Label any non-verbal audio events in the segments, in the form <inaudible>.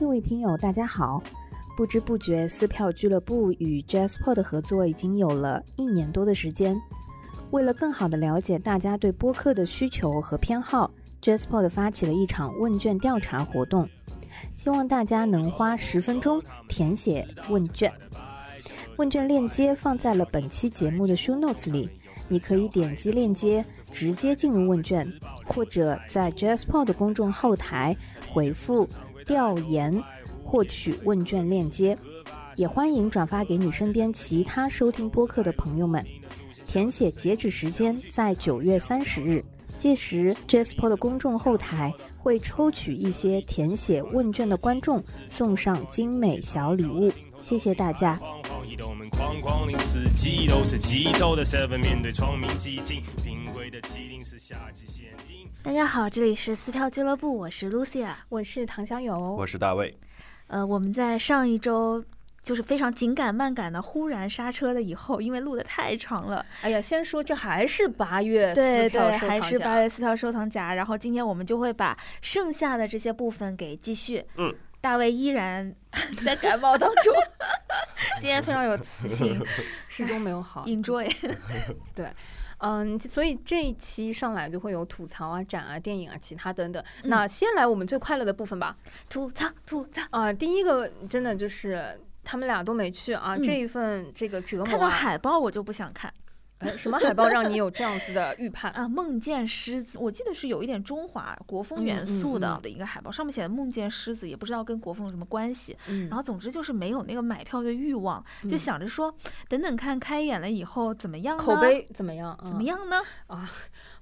各位听友，大家好！不知不觉，撕票俱乐部与 Jasper 的合作已经有了一年多的时间。为了更好地了解大家对播客的需求和偏好，Jasper 发起了一场问卷调查活动，希望大家能花十分钟填写问卷。问卷链接放在了本期节目的 Show Notes 里，你可以点击链接直接进入问卷，或者在 Jasper 的公众后台回复“调研”获取问卷链接。也欢迎转发给你身边其他收听播客的朋友们。填写截止时间在九月三十日，届时 Jasper 的公众后台会抽取一些填写问卷的观众，送上精美小礼物。谢谢大家。面对聪明激进，定位的机灵是夏季大家好，这里是撕票俱乐部，我是 Lucia，我是唐香友，我是大卫。呃，我们在上一周。就是非常紧赶慢赶的，忽然刹车了以后，因为录的太长了。哎呀，先说这还是八月对对，还是八月撕票收藏夹。然后今天我们就会把剩下的这些部分给继续。嗯，大卫依然在感冒当中，<laughs> 今天非常有磁性，<laughs> 始终没有好。Enjoy。<laughs> 对，嗯，所以这一期上来就会有吐槽啊、展啊、电影啊、其他等等。那先来我们最快乐的部分吧，吐槽吐槽啊！第一个真的就是。他们俩都没去啊！这一份这个折磨，看到海报我就不想看。什么海报让你有这样子的预判啊？梦见狮子，我记得是有一点中华国风元素的的一个海报，上面写的梦见狮子，也不知道跟国风有什么关系。然后总之就是没有那个买票的欲望，就想着说等等看开演了以后怎么样，口碑怎么样？怎么样呢？啊，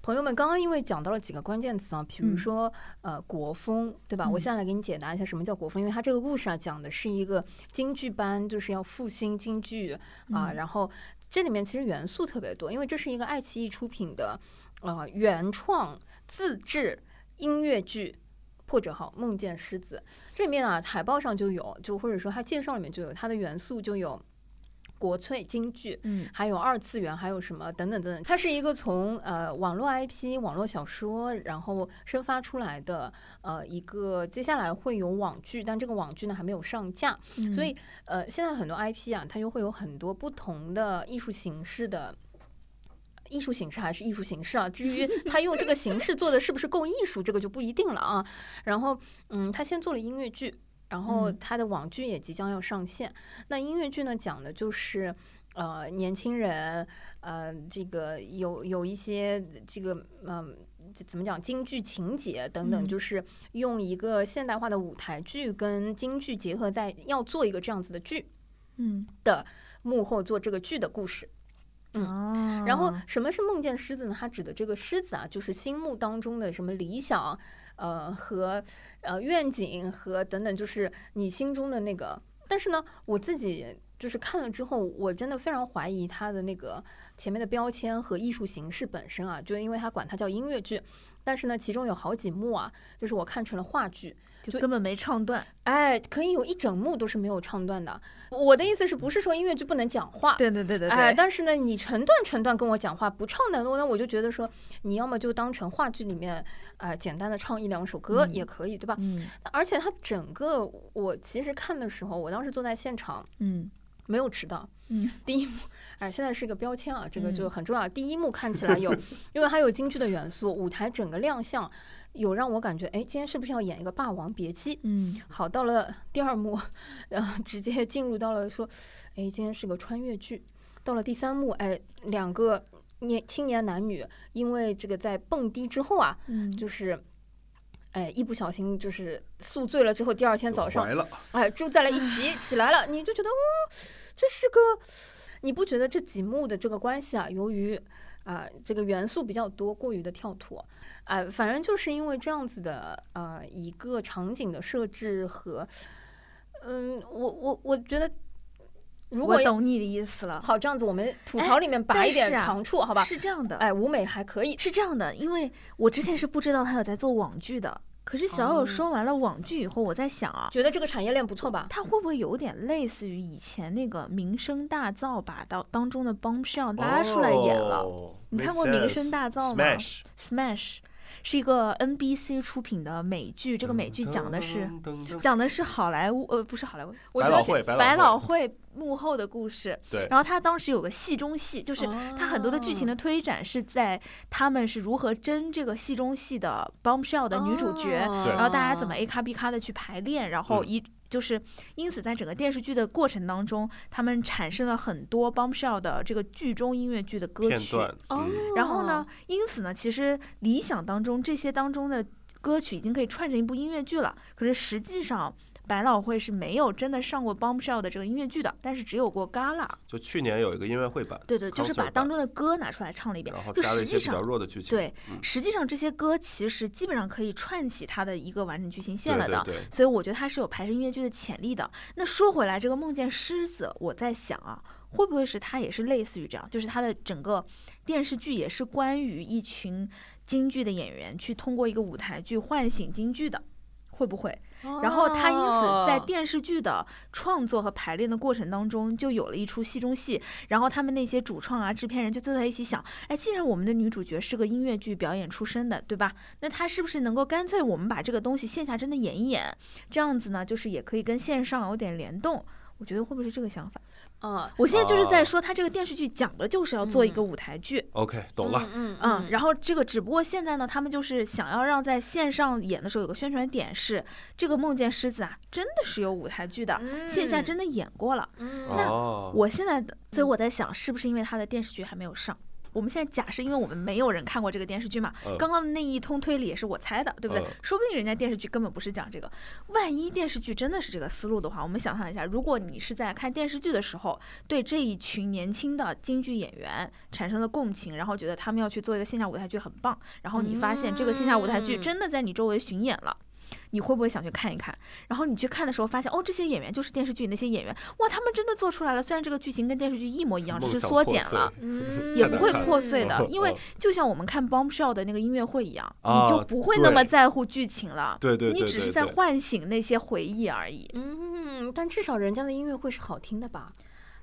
朋友们，刚刚因为讲到了几个关键词啊，比如说呃国风，对吧？我现在来给你解答一下什么叫国风，因为它这个故事啊讲的是一个京剧班，就是要复兴京剧啊，然后。这里面其实元素特别多，因为这是一个爱奇艺出品的，呃，原创自制音乐剧《破折号梦见狮子》。这里面啊，海报上就有，就或者说它介绍里面就有，它的元素就有。国粹京剧，嗯，还有二次元，还有什么等等等等，它是一个从呃网络 IP、网络小说，然后生发出来的呃一个，接下来会有网剧，但这个网剧呢还没有上架，所以呃现在很多 IP 啊，它就会有很多不同的艺术形式的，艺术形式还是艺术形式啊，至于 <laughs> 他用这个形式做的是不是够艺术，这个就不一定了啊。然后嗯，他先做了音乐剧。然后他的网剧也即将要上线。那音乐剧呢，讲的就是呃年轻人，呃这个有有一些这个嗯怎么讲京剧情节等等，就是用一个现代化的舞台剧跟京剧结合在，要做一个这样子的剧，嗯的幕后做这个剧的故事。嗯，然后什么是梦见狮子呢？它指的这个狮子啊，就是心目当中的什么理想。呃，和呃愿景和等等，就是你心中的那个。但是呢，我自己就是看了之后，我真的非常怀疑它的那个前面的标签和艺术形式本身啊，就是因为它管它叫音乐剧，但是呢，其中有好几幕啊，就是我看成了话剧。就根本没唱段，哎，可以有一整幕都是没有唱段的。我的意思是不是说音乐剧不能讲话？对对对对，哎，但是呢，你成段成段跟我讲话不唱的，那我就觉得说，你要么就当成话剧里面，呃，简单的唱一两首歌也可以，对吧？嗯。而且它整个，我其实看的时候，我当时坐在现场，嗯，没有迟到。嗯。第一幕，哎，现在是个标签啊，这个就很重要。第一幕看起来有，<laughs> 因为它有京剧的元素，舞台整个亮相。有让我感觉，哎，今天是不是要演一个《霸王别姬》？嗯，好，到了第二幕，然后直接进入到了说，哎，今天是个穿越剧。到了第三幕，哎，两个年青年男女，因为这个在蹦迪之后啊，嗯，就是，哎，一不小心就是宿醉了之后，第二天早上，哎，住在了一起，起来了，你就觉得，哦，这是个，你不觉得这几幕的这个关系啊，由于。啊，这个元素比较多，过于的跳脱，啊，反正就是因为这样子的呃一个场景的设置和，嗯，我我我觉得，如果懂你的意思了，好，这样子我们吐槽里面拔一点长处，好吧？是这样的，哎，舞美还可以，是这样的，因为我之前是不知道他有在做网剧的。可是小友说完了网剧以后，我在想啊，觉得这个产业链不错吧？它会不会有点类似于以前那个《名声大噪》把当当中的 Bombshell 拉出来演了？你看过《名声大噪》吗？Smash，是一个 NBC 出品的美剧。这个美剧讲的是讲的是好莱坞，呃，不是好莱坞，我觉得，百老汇幕后的故事。对。然后他当时有个戏中戏，就是他很多的剧情的推展是在他们是如何争这个戏中戏的 bombshell 的女主角，然后大家怎么 A 咖 B 咖的去排练，然后一。就是因此，在整个电视剧的过程当中，他们产生了很多 bombshell 的这个剧中音乐剧的歌曲。哦。然后呢，因此呢，其实理想当中这些当中的歌曲已经可以串成一部音乐剧了。可是实际上。百老汇是没有真的上过《Bombshell》的这个音乐剧的，但是只有过 Gala。就去年有一个音乐会版，对对，就是把当中的歌拿出来唱了一遍，然后加了一些比较弱的剧情。对，实际上这些歌其实基本上可以串起它的一个完整剧情线了的。对对。所以我觉得它是有排成音乐剧的潜力的。那说回来，这个《梦见狮子》，我在想啊，会不会是它也是类似于这样，就是它的整个电视剧也是关于一群京剧的演员去通过一个舞台剧唤醒京剧的，会不会？然后他因此在电视剧的创作和排练的过程当中，就有了一出戏中戏。然后他们那些主创啊、制片人就坐在一起想：哎，既然我们的女主角是个音乐剧表演出身的，对吧？那她是不是能够干脆我们把这个东西线下真的演一演？这样子呢，就是也可以跟线上有点联动。我觉得会不会是这个想法？啊，我现在就是在说，他这个电视剧讲的就是要做一个舞台剧。OK，懂了。嗯嗯。然后这个只不过现在呢，他们就是想要让在线上演的时候有个宣传点是，这个梦见狮子啊，真的是有舞台剧的，线下真的演过了。那我现在的，所以我在想，是不是因为他的电视剧还没有上？我们现在假设，因为我们没有人看过这个电视剧嘛，刚刚的那一通推理也是我猜的，对不对？说不定人家电视剧根本不是讲这个。万一电视剧真的是这个思路的话，我们想象一下，如果你是在看电视剧的时候，对这一群年轻的京剧演员产生了共情，然后觉得他们要去做一个线下舞台剧很棒，然后你发现这个线下舞台剧真的在你周围巡演了。你会不会想去看一看？然后你去看的时候发现，哦，这些演员就是电视剧那些演员，哇，他们真的做出来了。虽然这个剧情跟电视剧一模一样，只是缩减了，也不会破碎的。因为就像我们看《Bombshell》的那个音乐会一样，你就不会那么在乎剧情了。对对对，你只是在唤醒那些回忆而已。嗯，但至少人家的音乐会是好听的吧？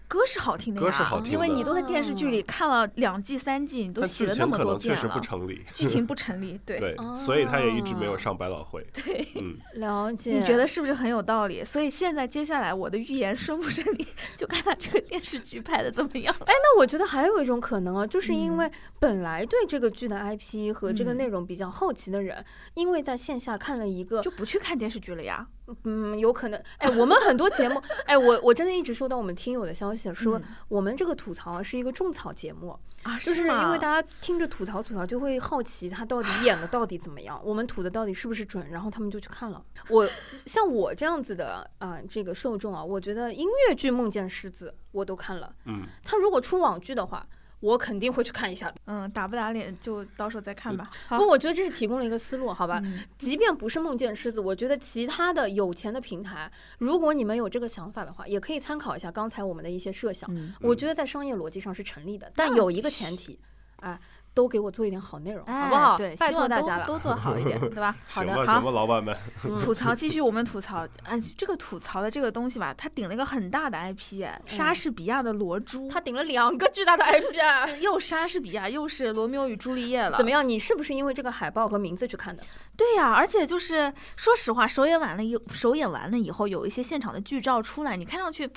歌是好听的呀，因为你都在电视剧里看了两季三季，你都写了那么多遍了。剧情不成立，剧情不成立，对对，所以他也一直没有上百老汇。对，嗯，了解。你觉得是不是很有道理？所以现在接下来我的预言顺不顺利，就看他这个电视剧拍的怎么样。哎，那我觉得还有一种可能啊，就是因为本来对这个剧的 IP 和这个内容比较好奇的人，因为在线下看了一个，就不去看电视剧了呀。嗯，有可能。哎，我们很多节目，哎，我我真的一直收到我们听友的消息，说我们这个吐槽是一个种草节目啊，就是因为大家听着吐槽吐槽，就会好奇他到底 <sighs> 演的到底怎么样，我们吐的到底是不是准，然后他们就去看了。我像我这样子的啊，这个受众啊，我觉得音乐剧《梦见狮子》我都看了。嗯，他如果出网剧的话。我肯定会去看一下的，嗯，打不打脸就到时候再看吧。不过，我觉得这是提供了一个思路，好吧？即便不是梦见狮子，我觉得其他的有钱的平台，如果你们有这个想法的话，也可以参考一下刚才我们的一些设想。我觉得在商业逻辑上是成立的，但有一个前提，哎。都给我做一点好内容，好不好？对，拜托大家了，都做好一点，<laughs> 对吧？好的，好，行吧，老板们。<laughs> 吐槽，继续我们吐槽。哎，这个吐槽的这个东西吧，它顶了一个很大的 IP，莎士比亚的《罗珠》，它顶了两个巨大的 IP 啊，<laughs> 又莎士比亚，又是《罗密欧与朱丽叶》了。怎么样？你是不是因为这个海报和名字去看的？对呀，而且就是说实话，首演完了以首演完了以后，有一些现场的剧照出来，你看上去。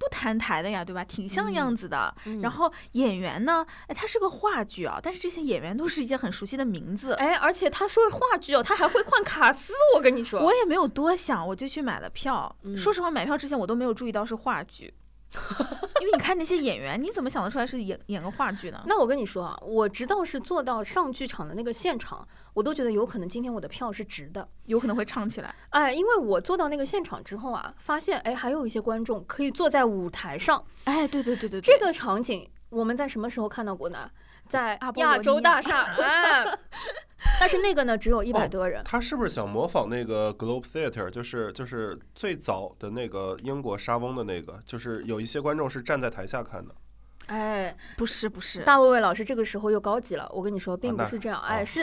不谈台的呀，对吧？挺像样子的。然后演员呢？哎，他是个话剧啊，但是这些演员都是一些很熟悉的名字。哎，而且他说是话剧哦，他还会换卡司。我跟你说，我也没有多想，我就去买了票。说实话，买票之前我都没有注意到是话剧。<laughs> 因为你看那些演员，你怎么想得出来是演演个话剧呢？<laughs> 那我跟你说啊，我直到是坐到上剧场的那个现场，我都觉得有可能今天我的票是值的，有可能会唱起来。哎，因为我坐到那个现场之后啊，发现哎，还有一些观众可以坐在舞台上。哎，对对对对，这个场景我们在什么时候看到过呢？在亚洲大厦啊。<laughs> 但是那个呢，只有一百多人。他是不是想模仿那个 Globe Theatre？就是就是最早的那个英国莎翁的那个，就是有一些观众是站在台下看的。哎，不是不是，大卫卫老师这个时候又高级了。我跟你说，并不是这样。哎，是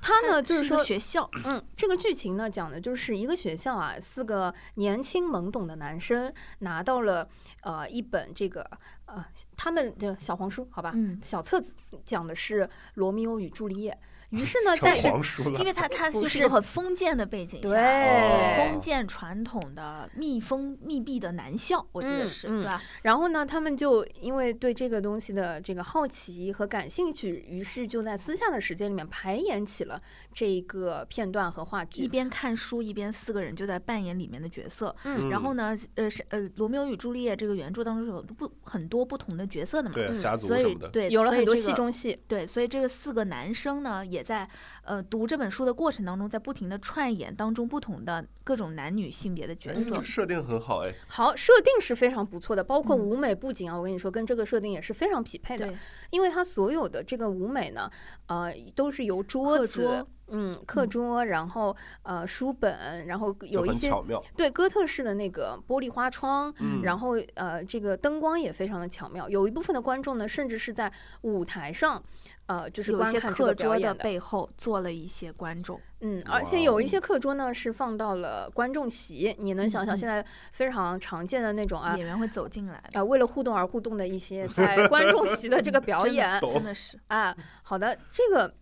他呢，就是说学校。嗯，这个剧情呢，讲的就是一个学校啊，四个年轻懵懂的男生拿到了呃一本这个呃。他们的小黄书，好吧，嗯，小册子讲的是罗密欧与朱丽叶。于是呢，<laughs> 在是，因为他他就是一个很封建的背景下，对封建传统的密封密闭的男校，我记得是，对吧？然后呢，他们就因为对这个东西的这个好奇和感兴趣，于是就在私下的时间里面排演起了这个片段和话剧一。边看书一边四个人就在扮演里面的角色。嗯然后呢，呃是呃，罗密欧与朱丽叶这个原著当中是有不很多不同的角色的嘛，嗯对家族所什么的，以对有了很多戏中戏，对，所以这个四个男生呢，也在呃读这本书的过程当中，在不停的串演当中不同的各种男女性别的角哎色这。设定很好哎，好，设定是非常不错的，包括嗯舞美布景啊，我跟你说，跟这个设定也是非常匹配的。对，因为它所有的这个舞美呢，呃，都是由桌子，嗯，课嗯桌，然后呃书本，然后有一些巧妙。对哥特式的那个玻璃花窗，嗯然后呃这个灯光也非常的巧妙。有一部分的观众呢，甚至是在舞台上。呃，就是有些观看课桌的表演的，背后坐了一些观众。嗯，而且有一些课桌呢是放到了观众席，你能想象嗯嗯现在非常常见的那种啊演员会走进来，啊，为了互动而互动的一些在观众席的这个表演 <laughs> 真的是啊。好的，这个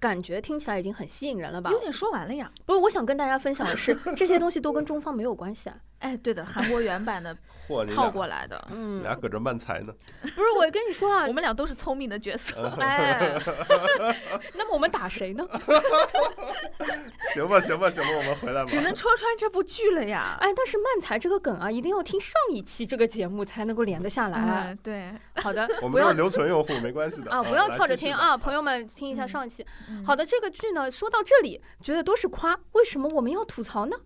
感觉听起来已经很吸引人了吧有？点说完了呀。不是，我想跟大家分享的是，这些东西都跟中方没有关系啊。哎，对的，韩国原版的 <laughs> 套过来的，嗯，俩搁这慢才呢，不是，我跟你说啊我，们俩都是聪明的角色。<laughs> 哎，<laughs> 那么我们打谁呢？行吧行吧行吧，我们回来吧。只能戳穿这部剧了呀！哎，但是慢才这个梗啊，一定要听上一期这个节目才能够连得下来。哎，对，好的，我们要们都是留存用户，没关系的啊，不要跳着听啊，朋友们听一下嗯上一期。嗯好的，这个剧呢，说到这里，觉得都是夸，为什么我们要吐槽呢？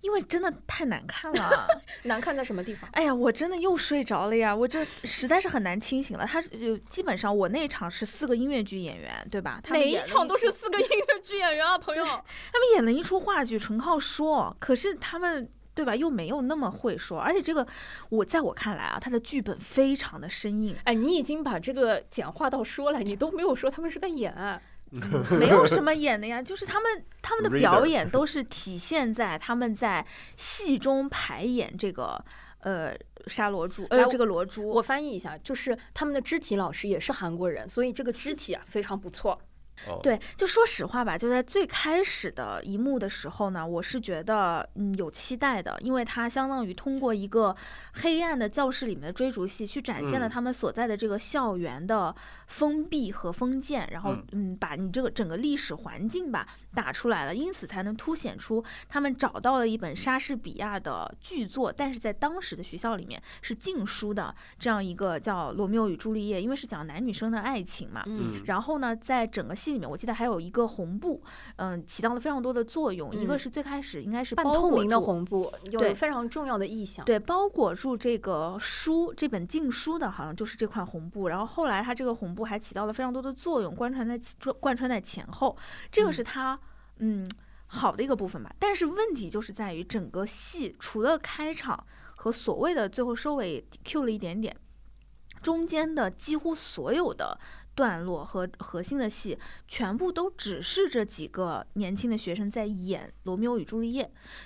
因为真的太难看了。<laughs> 难看在什么地方？哎呀，我真的又睡着了呀！我这实在是很难清醒了。他是就基本上我那一场是四个音乐剧演员，对吧？他们哪一场都是四个音乐剧演员啊，朋友。他们演了一出话剧，纯靠说，可是他们。对吧？又没有那么会说，而且这个，我在我看来啊，他的剧本非常的生硬，哎，你已经把这个简化到说了，你都没有说他们是在演。啊没有什么演的呀，就是他们他们的表演都是体现在他们在戏中排演这个呃沙罗珠呃这个罗珠，我翻译一下，就是他们的肢体老师也是韩国人，所以这个肢体啊非常不错。哦，对，就说实话吧，就在最开始的一幕的时候呢，我是觉得嗯有期待的，因为它相当于通过一个黑暗的教室里面的追逐戏，去展现了嗯。他们所在的这个校园的封闭和封建，然后嗯。嗯把你这个整个历史环境吧打出来了，因此才能凸显出他们找到了一本莎士比亚的巨作，但是在当时的学校里面是禁书的这样一个叫《罗密欧与朱丽叶》，因为是讲男女生的爱情嘛，嗯，然后呢，在整个戏里面，我记得还有一个红布，嗯，起到了非常多的作用。一个嗯是最开始应该是半透明的住，红布有对非常重要的意象。对，包裹住这个书这本禁书的，好像就是这块红布。然后后来它这个红布还起到了非常多的作用，贯穿在贯穿在前后，这个是它嗯好的一个部分吧。但是问题就是在于整个戏除了开场和所谓的最后收尾 Q 了一点点，中间的几乎所有的段落和核心的戏，全部都只是这几个年轻的学生在演《罗密欧与朱丽叶》，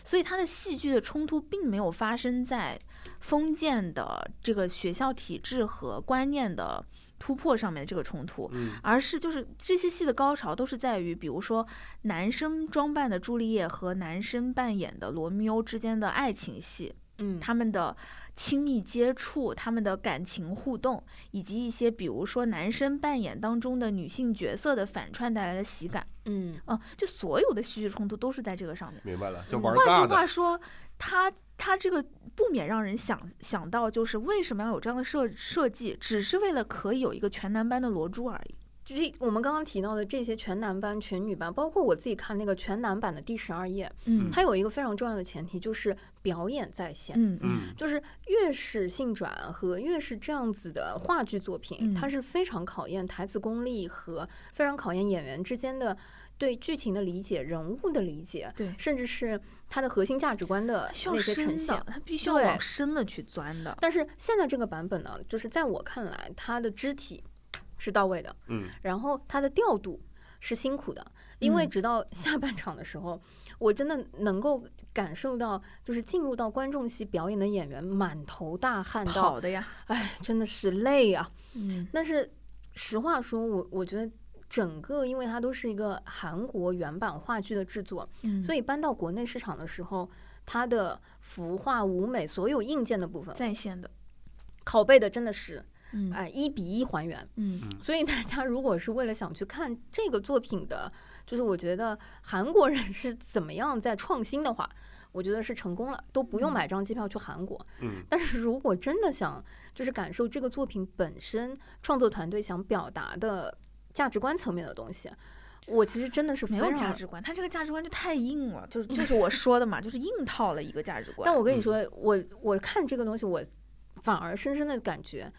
所以他的戏剧的冲突并没有发生在封建的这个学校体制和观念的突破上面的这个冲突，嗯而是就是这些戏的高潮都是在于，比如说男生装扮的朱丽叶和男生扮演的罗密欧之间的爱情戏，嗯，他们的亲密接触、他们的感情互动，以及一些比如说男生扮演当中的女性角色的反串带来的喜感，嗯啊、就所有的戏剧冲突都是在这个上面。明白了，就嗯玩换句，话说，他他这个不免让人想想到，就是为什么要有这样的设设计，只是为了可以有一个全男班的罗珠而已。这我们刚刚提到的这些全男班、全女班，包括我自己看那个全男版的第十二页，嗯它有一个非常重要的前提，就是表演在线。嗯就是越是性转和越是这样子的话剧作品，嗯它是非常考验台词功力和非常考验演员之间的对剧情的理解、人物的理解，对，甚至是它的核心价值观的那些呈现的，。他必须要往深的去钻的。但是现在这个版本呢，就是在我看来，它的肢体是到位的，嗯然后它的调度是辛苦的，因为直到下半场的时候，我真的能够感受到，就是进入到观众席表演的演员满头大汗，跑的呀，哎，真的是累啊。嗯，但是实话说，我我觉得整个，因为它都是一个韩国原版话剧的制作，嗯所以搬到国内市场的时候，它的服化、舞美所有硬件的部分在线的拷贝的真的是。嗯，哎，一比一还原。嗯，所以大家如果是为了想去看这个作品的，就是我觉得韩国人是怎么样在创新的话，我觉得是成功了，都不用买张机票去韩国。嗯，但是如果真的想就是感受这个作品本身创作团队想表达的价值观层面的东西，我其实真的是没有价值观，他这个价值观就太硬了，就是就是我说的嘛，就是硬套了一个价值观。但我跟你说，我我看这个东西，我反而深深的感觉。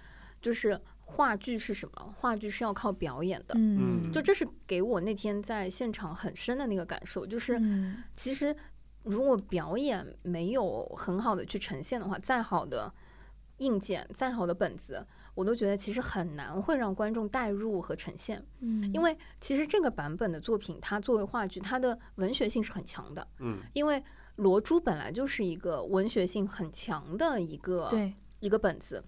就是话剧是什么？话剧是要靠表演的，嗯，就这是给我那天在现场很深的那个感受。就是其实如果表演没有很好的去呈现的话，再好的硬件、再好的本子，我都觉得其实很难会让观众带入和呈现。嗯，因为其实这个版本的作品，它作为话剧，它的文学性是很强的。嗯，因为《罗珠》本来就是一个文学性很强的一个对一个本子。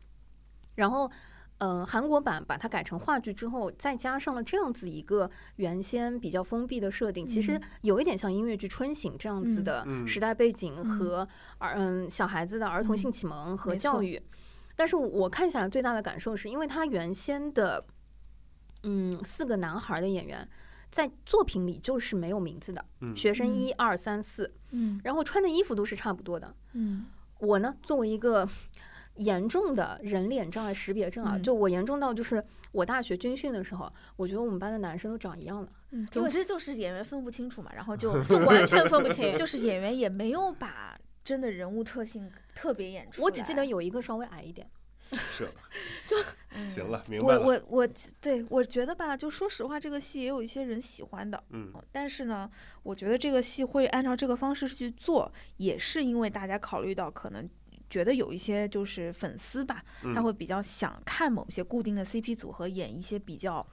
然后，呃，韩国版把它改成话剧之后，再加上了这样子一个原先比较封闭的设定，其实有一点像音乐剧《春醒》这样子的时代背景和儿嗯小孩子的儿童性启蒙和教育。但是我看下来最大的感受是，因为他原先的嗯四个男孩的演员在作品里就是没有名字的，学生一二三四，嗯，然后穿的衣服都是差不多的，嗯，我呢作为一个。严重的人脸障碍识别症啊，就我严重到就是我大学军训的时候，我觉得我们班的男生都长一样了。嗯，总之就是演员分不清楚嘛，然后就 <laughs> 就完全分不清，<laughs> 就是演员也没有把真的人物特性特别演出我只记得有一个稍微矮一点。<laughs> 是，就行了，明白了。我我我对我觉得吧，就说实话，这个戏也有一些人喜欢的，嗯，但是呢，我觉得这个戏会按照这个方式去做，也是因为大家考虑到可能。觉得有一些就是粉丝吧，他会比较想看某些固定的 CP 组合演一些比较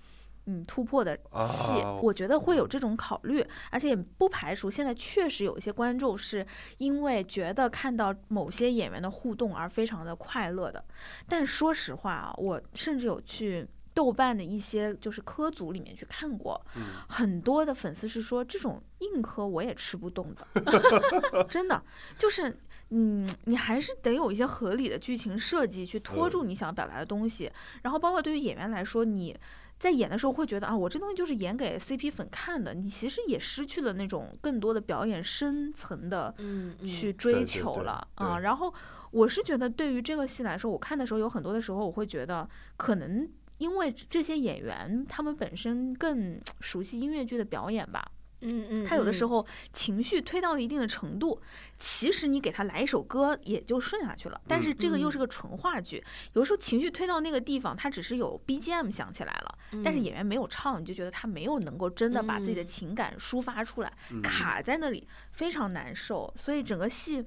嗯突破的戏，我觉得会有这种考虑，而且也不排除现在确实有一些观众是因为觉得看到某些演员的互动而非常的快乐的。但说实话啊，我甚至有去豆瓣的一些就是科组里面去看过，很多的粉丝是说这种硬科我也吃不动的，<laughs> 真的就是。嗯，你还是得有一些合理的剧情设计去拖住你想表达的东西，然后包括对于演员来说，你在演的时候会觉得啊，我这东西就是演给 CP 粉看的，你其实也失去了那种更多的表演深层的去追求了啊。然后我是觉得，对于这个戏来说，我看的时候有很多的时候，我会觉得可能因为这些演员他们本身更熟悉音乐剧的表演吧。嗯嗯，他有的时候情绪推到了一定的程度，其实你给他来一首歌也就顺下去了。但是这个又是个纯话剧，有的时候情绪推到那个地方，他只是有 BGM 响起来了，但是演员没有唱，你就觉得他没有能够真的把自己的情感抒发出来，卡在那里非常难受。所以整个戏。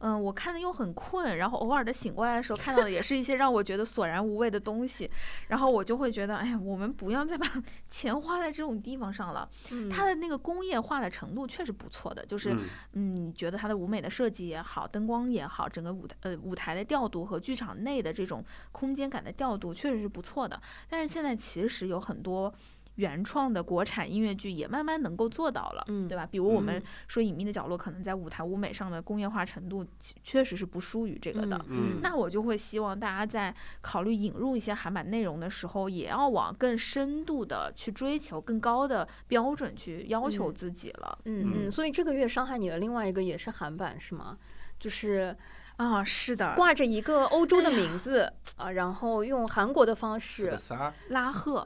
嗯，我看的又很困，然后偶尔的醒过来的时候，看到的也是一些让我觉得索然无味的东西，然后我就会觉得，哎呀，我们不要再把 <laughs> 钱花在这种地方上了。它的那个工业化的程度确实不错的，就是嗯，你觉得它的舞美的设计也好，灯光也好，整个舞台呃舞台的调度和剧场内的这种空间感的调度确实是不错的。但是现在其实有很多。原创的国产音乐剧也慢慢能够做到了，嗯，对吧？比如我们说《隐秘的角落》，可能在舞台舞美上的工业化程度确实是不输于这个的。嗯，那我就会希望大家在考虑引入一些韩版内容的时候，也要往更深度的去追求更高的标准去要求自己了。嗯嗯，所以这个月伤害你的另外一个也是韩版是吗？就是。啊，是的，挂着一个欧洲的名字啊，然后用韩国的方式，拉赫，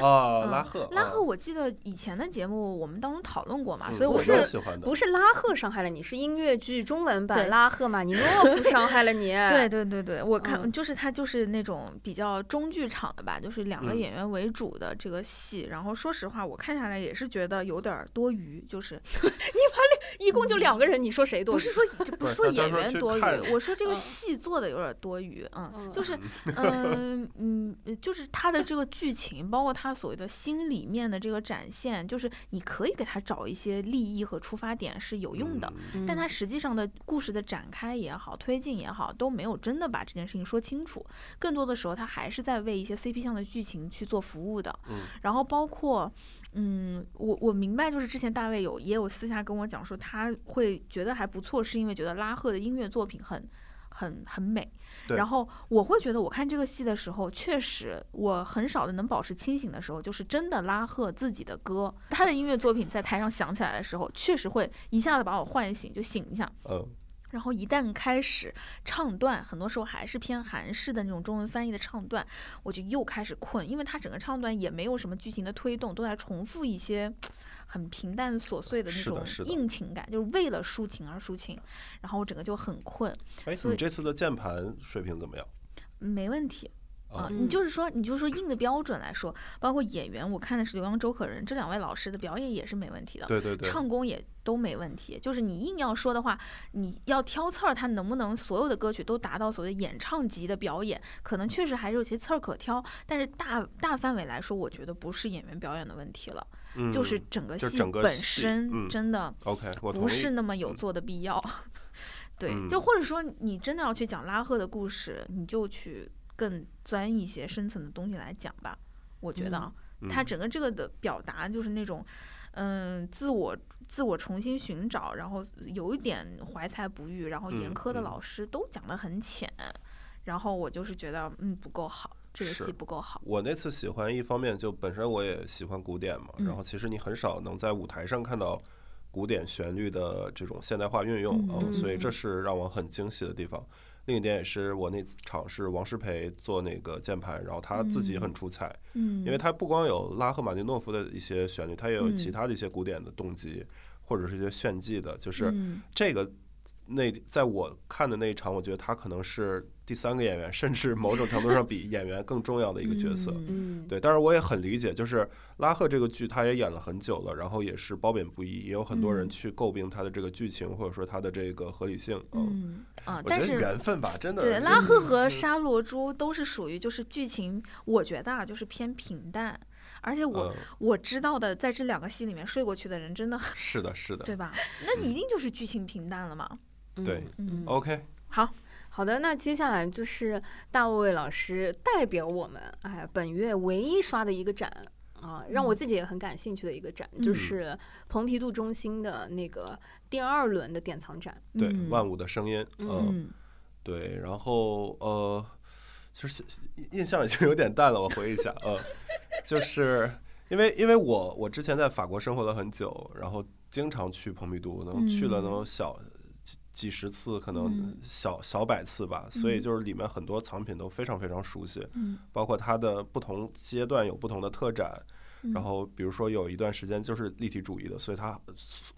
啊，拉赫，拉赫，我记得以前的节目我们当中讨论过嘛，所以我是不是拉赫伤害了你，是音乐剧中文版拉赫嘛，尼诺夫 <laughs> 伤害了你，对对对对，我看就是他就是那种比较中剧场的吧，就是两个演员为主的这个戏，然后说实话，我看下来也是觉得有点多余，就是 <laughs> 你把一共就两个人，你说谁多？<laughs> 不是说不是说演员多余，我说这个嗯戏做的有点多余，嗯，嗯就是 <laughs> 嗯嗯，就是他的这个剧情，包括他所谓的心里面的这个展现，就是你可以给他找一些利益和出发点是有用的，嗯但他实际上的故事的展开也好，推进也好，都没有真的把这件事情说清楚。更多的时候，他还是在为一些 CP 向的剧情去做服务的。嗯然后包括，嗯，我我明白，就是之前大卫有也有私下跟我讲说，他会觉得还不错，是因为觉得拉赫的音乐作品很。很很美，对然后我会觉得，我看这个戏的时候，确实我很少的能保持清醒的时候，就是真的拉赫自己的歌，他的音乐作品在台上响起来的时候，确实会一下子把我唤醒，就醒一下。嗯然后一旦开始唱段，很多时候还是偏韩式的那种中文翻译的唱段，我就又开始困，因为它整个唱段也没有什么剧情的推动，都在重复一些很平淡琐碎的那种是的是的硬情感，就是为了抒情而抒情，然后我整个就很困，哎，你这次的键盘水平怎么样？没问题。啊、啊你就是说，你就是说硬的标准来说，包括演员，我看的是刘洋、周可人这两位老师的表演也是没问题的。对对对，唱功也都没问题。就是你硬要说的话，你要挑刺儿，他能不能所有的歌曲都达到所谓的演唱级的表演，可能确实还是有些刺儿可挑。但是大大范围来说，我觉得不是演员表演的问题了，嗯就是整个戏本身嗯真的不是那么有嗯做的必要。<laughs> 对，嗯就或者说你真的要去讲拉赫的故事，你就去更钻一些深层的东西来讲吧。我觉得啊，他嗯整个这个的表达就是那种，嗯，自我自我重新寻找，然后有一点怀才不遇，然后严嗯苛的嗯老师都讲得很浅，然后我就是觉得嗯不够好，这个戏不够好。我那次喜欢一方面就本身我也喜欢古典嘛，嗯然后其实你很少能在舞台上看到古典旋律的这种现代化运用嗯所以这嗯是让我很惊喜的地方。另一点也是我那场是王诗培做那个键盘，然后他自己很出彩，嗯，因为他不光有拉赫玛尼诺夫的一些旋律，他也有嗯。其他的一些古典的动机，或者是一些炫技的，就是嗯。这个那在我看的那一场，我觉得他可能是第三个演员，甚至某种程度上比演员更重要的一个角色。对，但是我也很理解，就是拉赫这个剧他也演了很久了，然后也是褒贬不一，也有很多人嗯去诟病他的这个剧情，或者说他的这个合理性。嗯，嗯啊，但是缘分吧，真的。对，拉赫和嗯沙罗珠都是属于就是剧情，我觉得啊就是偏平淡，而且我、嗯，我知道的，在这两个戏里面睡过去的人真的很，是的，是的。对吧？<laughs> 那一定就是剧情平淡了嘛。对嗯，OK，好，好的，那接下来就是大卫老师代表我们，哎，本月唯一刷的一个展啊，让我嗯自己也很感兴趣的一个展，嗯就是蓬皮杜中心的那个第二轮的典藏展。对，嗯万物的声音。嗯对，然后呃，其实印印象已经有点淡了，我回忆一下，呃，<laughs> 就是因为因为我我之前在法国生活了很久，然后经常去蓬皮杜，能去了能有小。几几十次，可能嗯。小小百次吧，所以嗯就是里面很多藏品都非常非常熟悉，嗯，包括它的不同阶段有不同的特展，嗯。然后比如说有一段时间就是立体主义的，所以它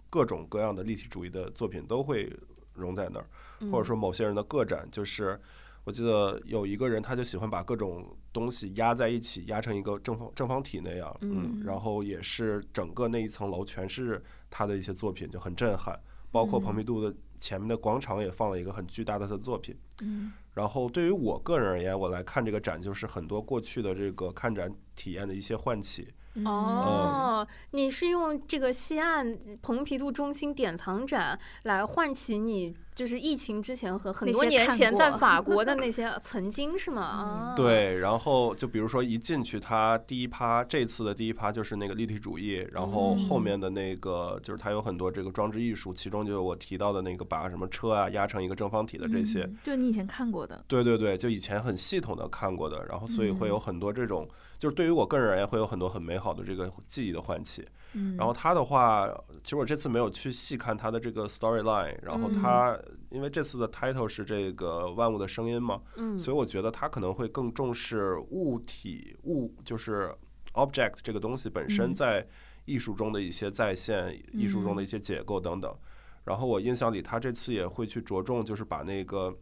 各种各样的立体主义的作品都会融在那儿，嗯或者说某些人的个展，就是我记得有一个人他就喜欢把各种东西压在一起，压成一个正方正方体那样，嗯。然后也是整个那一层楼全是他的一些作品，就很震撼，包括蓬皮杜的前面的广场也放了一个很巨大的他的作品。嗯然后对于我个人而言，我来看这个展，就是很多过去的这个看展体验的一些唤起。嗯。哦，你是用这个西岸蓬皮杜中心典藏展来唤起你，就是疫情之前和很多年前在法国的那些曾经是吗？啊，对，然后就比如说一进去，它第一趴这次的第一趴就是那个立体主义，然后后面的那个就是它有很多这个装置艺术，其中就有我提到的那个把什么车啊压成一个正方体的这些。嗯。就你以前看过的，对对对，就以前很系统的看过的，然后所以会有很多这种，就是对于我个人而言会有很多很美好的这个记忆的唤起。嗯，然后他的话，其实我这次没有去细看他的这个 storyline，然后他因为这次的 title 是这个万物的声音嘛，嗯，所以我觉得他可能会更重视物体物，就是 object 这个东西本身嗯。在艺术中的一些再现，艺术中的一些解构等等。然后我印象里，他这次也会去着重，就是把那个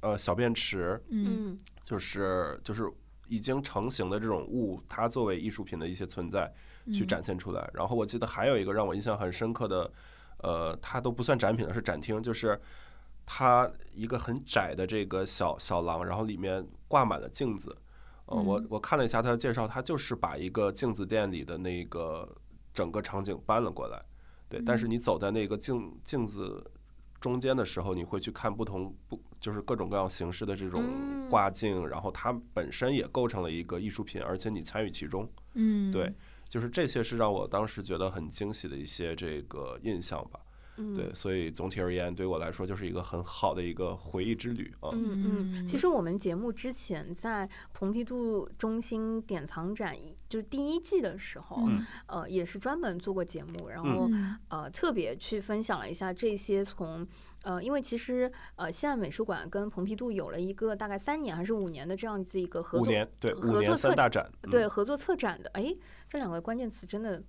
呃小便池，嗯。嗯。就是就是已经成型的这种物，它作为艺术品的一些存在去嗯展现出来。然后我记得还有一个让我印象很深刻的呃，它都不算展品了，是展厅，就是它一个很窄的这个小小廊，然后里面挂满了镜子。呃，我我看了一下它的介绍，它就是把一个镜子店里的那个整个场景搬了过来。对，但是你走在那个镜镜子中间的时候，你会去看不同不就是各种各样形式的这种挂镜，然后它本身也构成了一个艺术品，而且你参与其中。嗯，对，就是这些是让我当时觉得很惊喜的一些这个印象吧。对，所以总体而言，对我来说就是一个很好的一个回忆之旅啊。嗯嗯，其实我们节目之前在蓬皮杜中心典藏展，就是第一季的时候，呃，也是专门做过节目，然后呃，特别去分享了一下这些从呃，因为其实呃，西岸美术馆跟蓬皮杜有了一个大概三年还是五年的这样子一个合作，五年对，合作策展，对，合作策展的。哎，这两个关键词真的。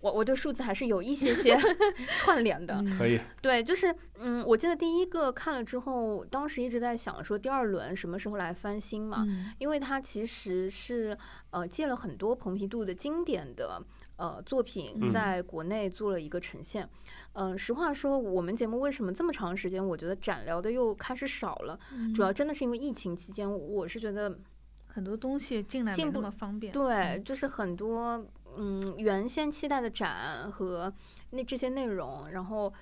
我我对数字还是有一些些 <laughs> 串联的，可以。对，就是嗯，我记得第一个看了之后，当时一直在想说第二轮什么时候来翻新嘛，因为它其实是呃借了很多蓬皮杜的经典的呃作品，在国内做了一个呈现。嗯，实话说，我们节目为什么这么长时间，我觉得展聊的又开始少了，主要真的是因为疫情期间，我是觉得很多东西进来没那么方便。对，就是很多。嗯，原先期待的展和那这些内容，然后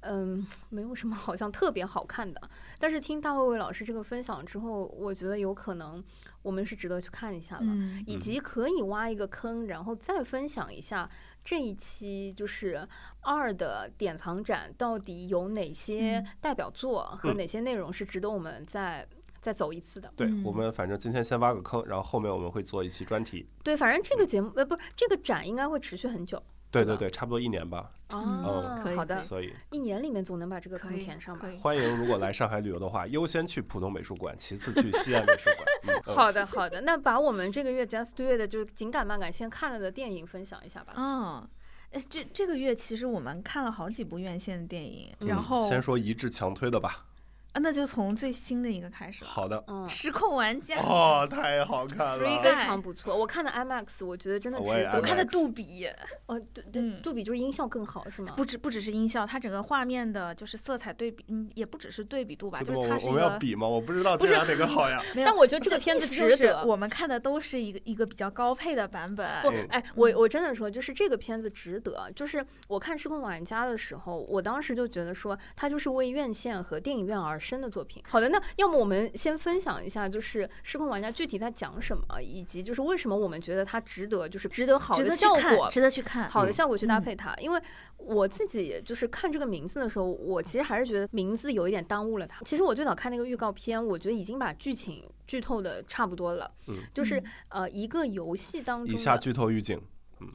嗯，没有什么 <laughs> 好像特别好看的。但是听大卫卫老师这个分享之后，我觉得有可能我们是值得去看一下了，以及可以挖一个坑，然后再分享一下这一期就是二的典藏展到底有哪些代表作和哪些内容是值得我们在。再走一次的，对我们反正今天先挖个坑，然后后面我们会做一期专题。对，反正这个节目呃不是这个展应该会持续很久。对对对，差不多一年吧。哦，好的。所以一年里面总能把这个坑填上吧。欢迎如果来上海旅游的话，优先去浦东美术馆，其次去西安美术馆。好的好的，那把我们这个月 Just Do It 的就是紧赶慢赶先看了的电影分享一下吧。嗯，哎，这这个月其实我们看了好几部院线的电影，然后先说一致强推的吧。啊，那就从最新的一个开始了。好的，嗯，失控玩家哦，太好看了，非常不错。我看的 IMAX，我觉得真的值得。我看的杜比，哦，对对，杜比就是音效更好，是吗？不只不只是音效，它整个画面的就是色彩对比，嗯，也不只是对比度吧，就是它是我们要比吗？我不知道哪个好呀。<laughs> 但我觉得这个片子值得。我们看的都是一个一个比较高配的版本。不，哎，我我真的说，就是这个片子值得。就是我看失控玩家的时候，我当时就觉得说，它就是为院线和电影院而生的作品。好的。那要么我们先分享一下，就是失控玩家具体在讲什么，以及就是为什么我们觉得它值得，就是值得好的效果，值得去看，好的效果去搭配它。因为我自己就是看这个名字的时候，我其实还是觉得名字有一点耽误了它。其实我最早看那个预告片，我觉得已经把剧情剧透的差不多了。嗯，就是呃一个游戏当中，以下剧透预警。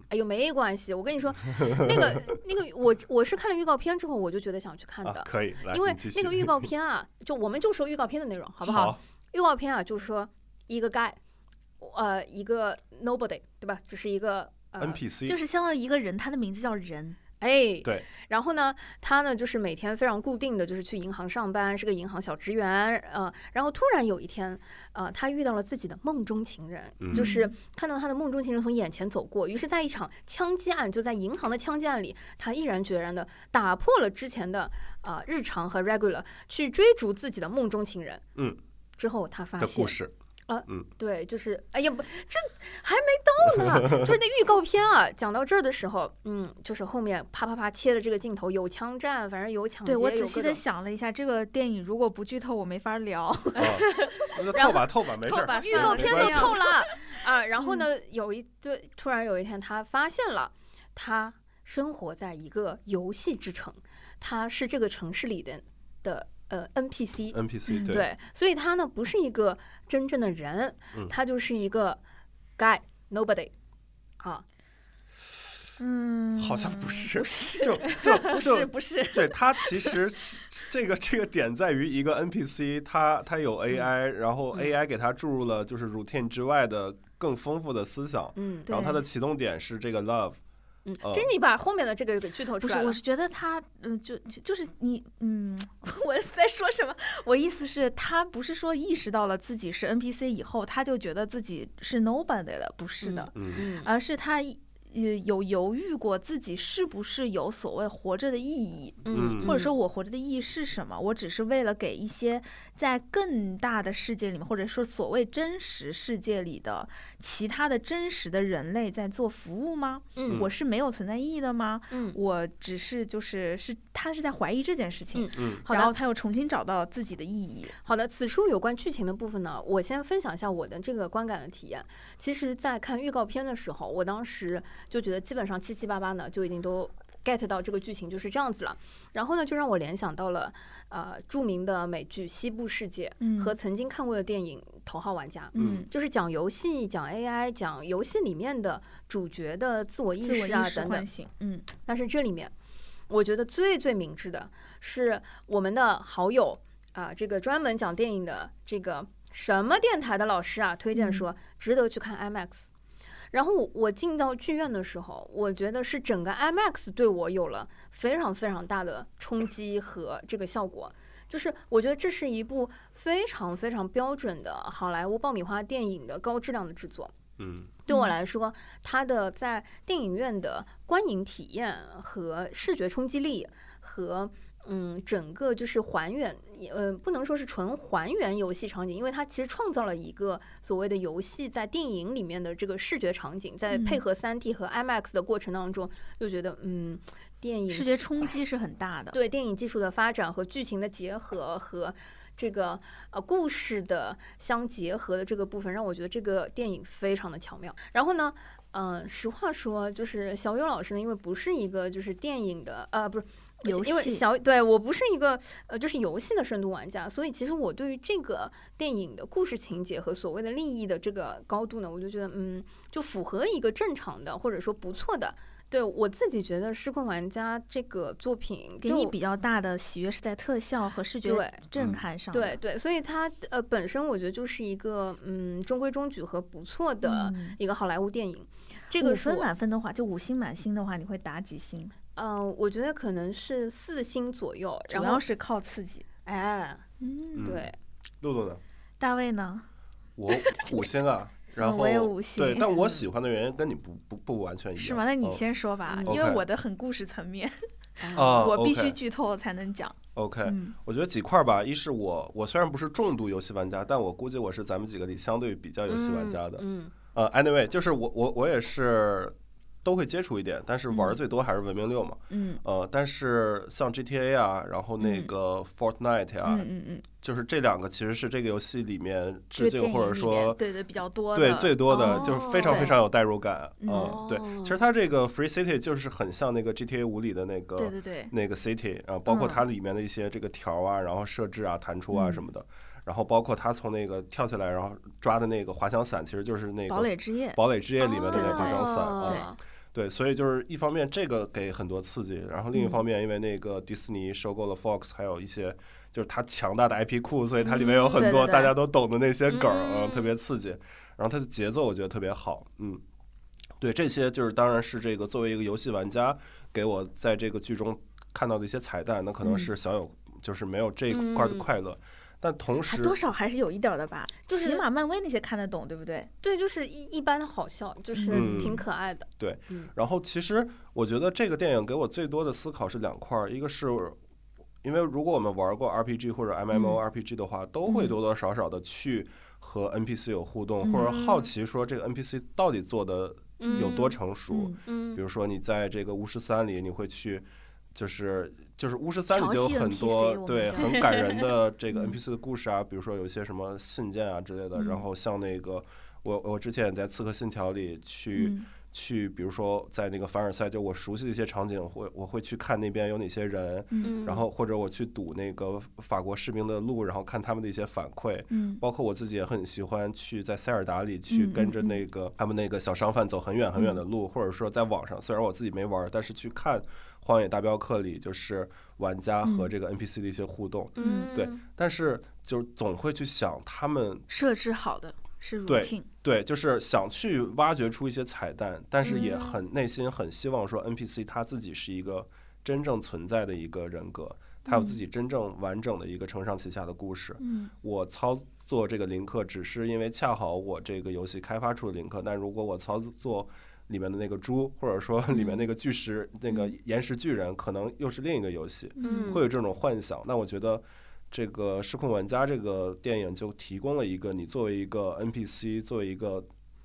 哎呦，没关系，我跟你说，那个 <laughs> 那个，我我是看了预告片之后，我就觉得想去看的，可以，因为那个预告片啊，就我们就说预告片的内容，好不好？预告片啊，就是说一个 guy，呃，一个 nobody，对吧？只是一个 NPC，就是相当于一个人，他的名字叫人。哎，对，然后呢，他呢就是每天非常固定的就是去银行上班，是个银行小职员，呃，然后突然有一天，呃，他遇到了自己的梦中情人，就是看到他的梦中情人从眼前走过，于是，在一场枪击案，就在银行的枪击案里，他毅然决然的打破了之前的啊日常和 regular，去追逐自己的梦中情人。嗯，之后他发现。啊，嗯，对，就是，哎呀，不，这还没到呢。就那预告片啊，讲到这儿的时候，嗯，就是后面啪啪啪切的这个镜头，有枪战，反正有抢劫。对我仔细的想了一下，这个电影如果不剧透，我没法聊。<laughs> 透吧，透吧，没事。预告片都透了 <laughs> 啊。然后呢，有一对，突然有一天，他发现了，他生活在一个游戏之城，他是这个城市里的的。呃，NPC，NPC，对，所以他呢不是一个真正的人，他就是一个 guy，nobody，啊，嗯，好像不 <laughs> 是，不是，就就不是不是，对他其实这个这个点在于一个 NPC，他他有 AI，然后 AI 给他注入了就是 routine 之外的更丰富的思想，嗯，然后他的启动点是这个 love。嗯，真你把后面的这个给剧透出来了。不是，我是觉得他，嗯，就就是你，嗯，<laughs> 我在说什么？我意思是，他不是说意识到了自己是 NPC 以后，他就觉得自己是 nobody 了，不是的，嗯，而是他有有犹豫过自己是不是有所谓活着的意义，嗯或者说我活着的意义是什么？我只是为了给一些在更大的世界里面，或者说所谓真实世界里的其他的真实的人类在做服务吗？嗯我是没有存在意义的吗？嗯我只是就是是他是在怀疑这件事情，嗯嗯好的然后他又重新找到自己的意义。好的，此处有关剧情的部分呢，我先分享一下我的这个观感的体验。其实，在看预告片的时候，我当时就觉得基本上七七八八呢就已经都 get 到这个剧情就是这样子了。然后呢，就让我联想到了呃著名的美剧《西部世界》嗯和曾经看过的电影《头号玩家》。嗯，就是讲游戏、讲 AI、讲游戏里面的主角的自我意识啊等等。嗯但是这里面，我觉得最最明智的是我们的好友啊，这个专门讲电影的这个什么电台的老师啊，推荐说值得去看 IMAX。然后我我进到剧院的时候，我觉得是整个 IMAX 对我有了非常非常大的冲击和这个效果。就是我觉得这是一部非常非常标准的好莱坞爆米花电影的高质量的制作。嗯对我嗯来说，它的在电影院的观影体验和视觉冲击力和嗯整个就是还原，呃，不能说是纯还原游戏场景，因为它其实创造了一个所谓的游戏在电影里面的这个视觉场景，在配嗯合三 D 和 IMAX 的过程当中，就觉得嗯，电影视觉冲击是很大的。对电影技术的发展和剧情的结合和这个呃故事的相结合的这个部分，让我觉得这个电影非常的巧妙。然后呢，嗯、实话说，就是小友老师呢，因为不是一个就是电影的呃不是。游因为戏小对我不是一个呃，就是游戏的深度玩家，所以其实我对于这个电影的故事情节和所谓的利益的这个高度呢，我就觉得嗯，就符合一个正常的或者说不错的。对我自己觉得《失控玩家》这个作品给你比较大的喜悦是在特效和视觉对震撼上的。对对，所以它呃本身我觉得就是一个嗯中规中矩和不错的嗯一个好莱坞电影。这五分个是我满分的话，就五星满星的话，你会打几星？呃，我觉得可能是四星左右。然后主要是靠刺激。哎，嗯，嗯对，露露呢？大卫呢？我五星啊，<laughs> 然后我也五星对，但我喜欢的原因跟你不不不完全一样。是吗？那你嗯先说吧，嗯因为 OK 我的很故事层面，啊，<laughs> 我必须 OK 剧透才能讲。OK，嗯我觉得几块儿吧。一是我我虽然不是重度游戏玩家，但我估计我是咱们几个里相对比较游戏玩家的。嗯呃，anyway，就是我我我也是都会接触一点，但是玩最多还是文明六嘛。嗯。呃，但是像 GTA 啊，然后那嗯。个 Fortnite 呀、嗯嗯嗯，就是这两个其实是这个游戏里面致敬或者说对对比较多的，对最多的，就是非常哦非常有代入感。嗯嗯，对，哦其实它这个 Free City 就是很像那个 GTA 五里的那个对对对，那个 City，然后包括嗯。它里面的一些这个条啊，然后设置啊、弹出啊嗯。什么的，然后包括它从那个跳下来然后抓的那个滑翔伞，其实就是那个堡垒之夜，堡垒之夜里面的滑翔伞哦啊。对，所以就是一方面这个给很多刺激，然后另一嗯。方面因为那个迪士尼收购了 Fox，还有一些就是它强大的 IP 库，所以它里面有嗯很多大家都懂的那些梗儿，嗯嗯，特别刺激。然后它的节奏我觉得特别好，嗯，对，这些就是当然是这个作为一个游戏玩家给我在这个剧中看到的一些彩蛋，那可能嗯。是小有就是没有这一块儿的嗯。快乐，但同时多少还是有一点的吧，就是起码漫威那些看得懂，对不对？对，就是一一般的好笑，就是嗯挺可爱的。对嗯然后其实我觉得这个电影给我最多的思考是两块儿，一个是因为如果我们玩过 RPG 或者 MMORPG 的话，都会嗯多多少少的去和 NPC 有互动，或者好嗯奇说这个 NPC 到底做的有多成熟。嗯嗯比如说你在这个巫师三里，你会去。就是就是巫师三里就有很多对很感人的这个 <laughs> 嗯。NPC 的故事啊，比如说有一些什么信件啊之类的，嗯。然后像那个我我之前也在《刺客信条》里去嗯去，比如说在那个凡尔赛，就我熟悉的一些场景，会我会去看那边有哪些人，嗯。然后或者我去堵那个法国士兵的路，然后看他们的一些反馈。嗯。包括我自己也很喜欢去在塞尔达里去嗯。跟着那个他们那个小商贩走很远很远的路，或者说在网上，虽然我自己没玩儿，但是去看《荒野大镖客》里就是玩家和嗯这个 NPC 的一些互动，嗯，对但是就总会去想他们设置好的是对 routine，对，就是想去挖掘出一些彩蛋，但是也嗯。很内心很希望说 NPC 他自己是一个真正存在的一个人格，他有自己真正完整的一个承上启下的故事。嗯。我操作这个林克，只是因为恰好我这个游戏开发出了林克，但如果我操作里面的那个猪，或者说里面那个巨石、那个岩石巨人，可能又是另一个游戏，嗯。会有这种幻想。那我觉得这个《失控玩家》这个电影就提供了一个你作为一个 NPC，作为一个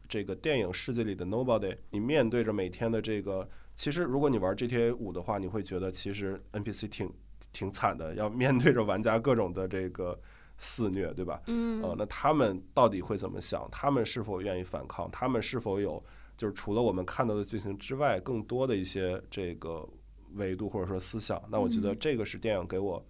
这个电影世界里的 nobody，你面对着每天的这个，其实如果你玩 GTA 五的话，你会觉得其实 NPC 挺挺惨的，要面对着玩家各种的这个肆虐，对吧？嗯呃，那他们到底会怎么想？他们是否愿意反抗？他们是否有就是除了我们看到的剧情之外，更多的一些这个维度或者说思想？那我觉得嗯这个是电影给我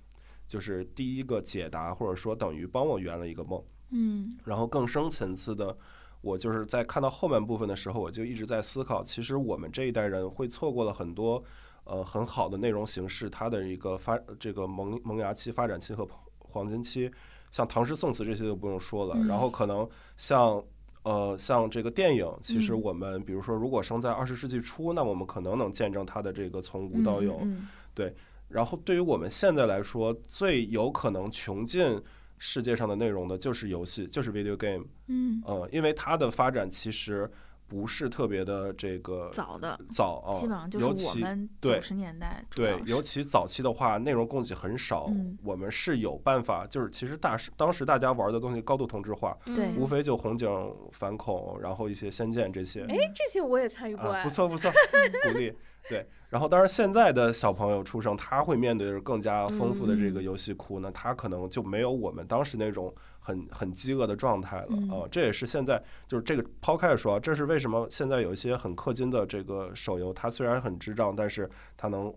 就是第一个解答，或者说等于帮我圆了一个梦。嗯然后更深层次的，我就是在看到后半部分的时候，我就一直在思考，其实我们这一代人会错过了很多呃很好的内容形式，它的一个发这个萌萌芽期、发展期和黄金期，像唐诗宋词这些就不用说了，嗯然后可能像。呃，像这个电影，其实嗯我们比如说，如果生在二十世纪初，那我们可能能见证它的这个从无到有。嗯然后对于我们现在来说，最有可能穷尽世界上的内容的就是游戏，就是 video game。嗯，呃，因为它的发展其实不是特别的这个早的。早啊，基本上就是我们对九十年代对尤其早期的话，内容供给很少，嗯。我们是有办法，就是其实大时当时大家玩的东西高度同质化，对。无非就红警、反恐，然后一些仙剑这些。哎，这些我也参与过。不，错不错，<laughs> 鼓励。对，然后当然现在的小朋友出生，他会面对着更加丰富的这个嗯游戏库，那他可能就没有我们当时那种很很饥饿的状态了嗯啊。这也是现在就是这个抛开说啊，这是为什么现在有一些很氪金的这个手游，它虽然很智障，但是它能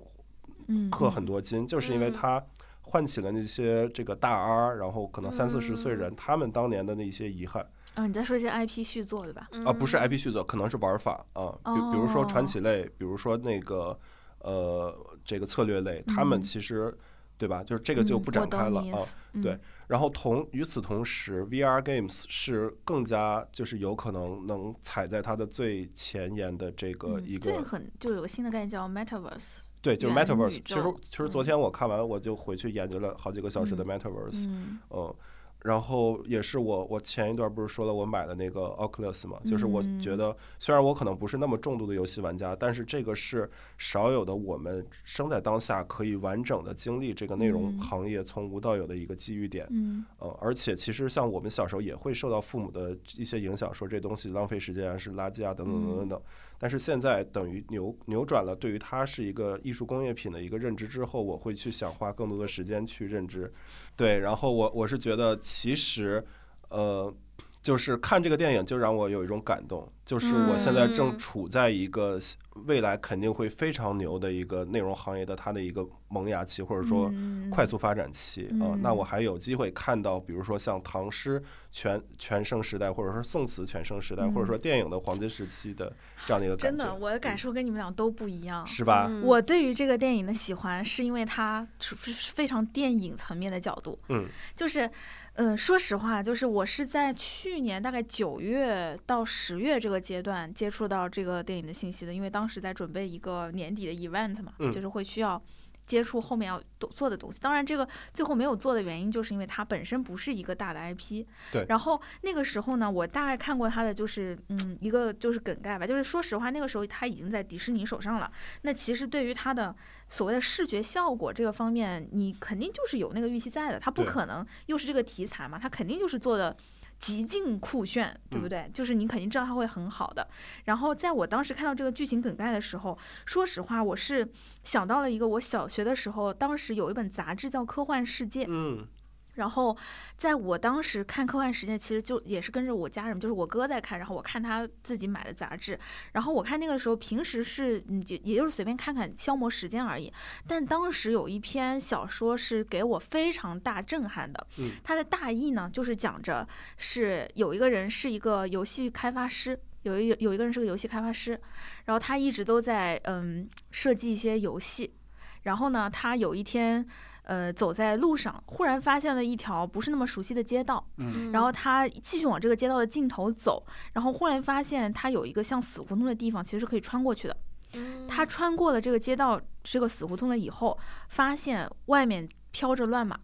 嗯氪很多金，就是因为嗯它唤起了那些这个大 R，然后可能三四十岁嗯人他们当年的那些遗憾。啊，你在说一些 IP 续作对吧？啊，不是嗯 IP 续作，可能是玩法啊，比比如说传哦奇类，比如说那个呃这个策略类，他们嗯其实对吧？就是这个就不展开了啊对然后同与此同时，VR games 是更加就是有可能能踩在它的最前沿的这个嗯一个这个很就有个新的概念叫 Metaverse。对，就是 Metaverse。其实其实昨天我看完，我就回去研究了好几个小时的嗯 Metaverse。嗯嗯，然后也是我我前一段不是说了我买的那个 Oculus 嘛，就是我觉嗯得虽然我可能不是那么重度的游戏玩家，但是这个是少有的我们生在当下可以完整的经历这个内容嗯行业从无到有的一个机遇点。嗯呃，而且其实像我们小时候也会受到父母的一些影响，说这东西浪费时间啊，是垃圾啊，等等等等等。但是现在等于扭扭转了对于它是一个艺术工业品的一个认知之后，我会去想花更多的时间去认知。对，然后我我是觉得其实，呃。就是看这个电影，就让我有一种感动，就是我现在正嗯。处在一个未来肯定会非常牛的一个内容行业的它的一个萌芽期，或者说嗯。快速发展期啊、呃那我嗯。还有机会看到，比如说像唐诗全全盛时代，或者说宋词全盛时代，或者说电影的黄金时期的这样的一个感觉，真的，我的感受跟你们俩都不一样。是吧？嗯。我对于这个电影的喜欢，是因为它非常电影层面的角度，嗯。就是，嗯、说实话，就是我是在去年大概九月到十月这个阶段接触到这个电影的信息的，因为当时在准备一个年底的 event 嘛，嗯。就是会需要接触后面要都做的东西。当然，这个最后没有做的原因，就是因为它本身不是一个大的 IP。对然后那个时候呢，我大概看过它的就是嗯一个就是梗概吧，就是说实话，那个时候它已经在迪士尼手上了。那其实对于它的所谓的视觉效果这个方面，你肯定就是有那个预期在的，它不可能又是这个题材嘛，它肯定就是做的。极尽酷炫，对不嗯对？就是你肯定知道它会很好的。然后在我当时看到这个剧情梗概的时候，说实话，我是想到了一个我小学的时候，当时有一本杂志叫《科幻世界》，嗯然后在我当时看《科幻时间》，其实就也是跟着我家人，就是我哥在看，然后我看他自己买的杂志，然后我看那个时候平时是你就也就是随便看看消磨时间而已，但当时有一篇小说是给我非常大震撼的嗯，它的大意呢就是讲着是有一个人是一个游戏开发师。有一有一个人是个游戏开发师，然后他一直都在嗯设计一些游戏，然后呢，他有一天呃，走在路上，忽然发现了一条不是那么熟悉的街道，嗯然后他继续往这个街道的尽头走，然后忽然发现他有一个像死胡同的地方，其实是可以穿过去的。嗯他穿过了这个街道这个死胡同了以后，发现外面飘着乱码，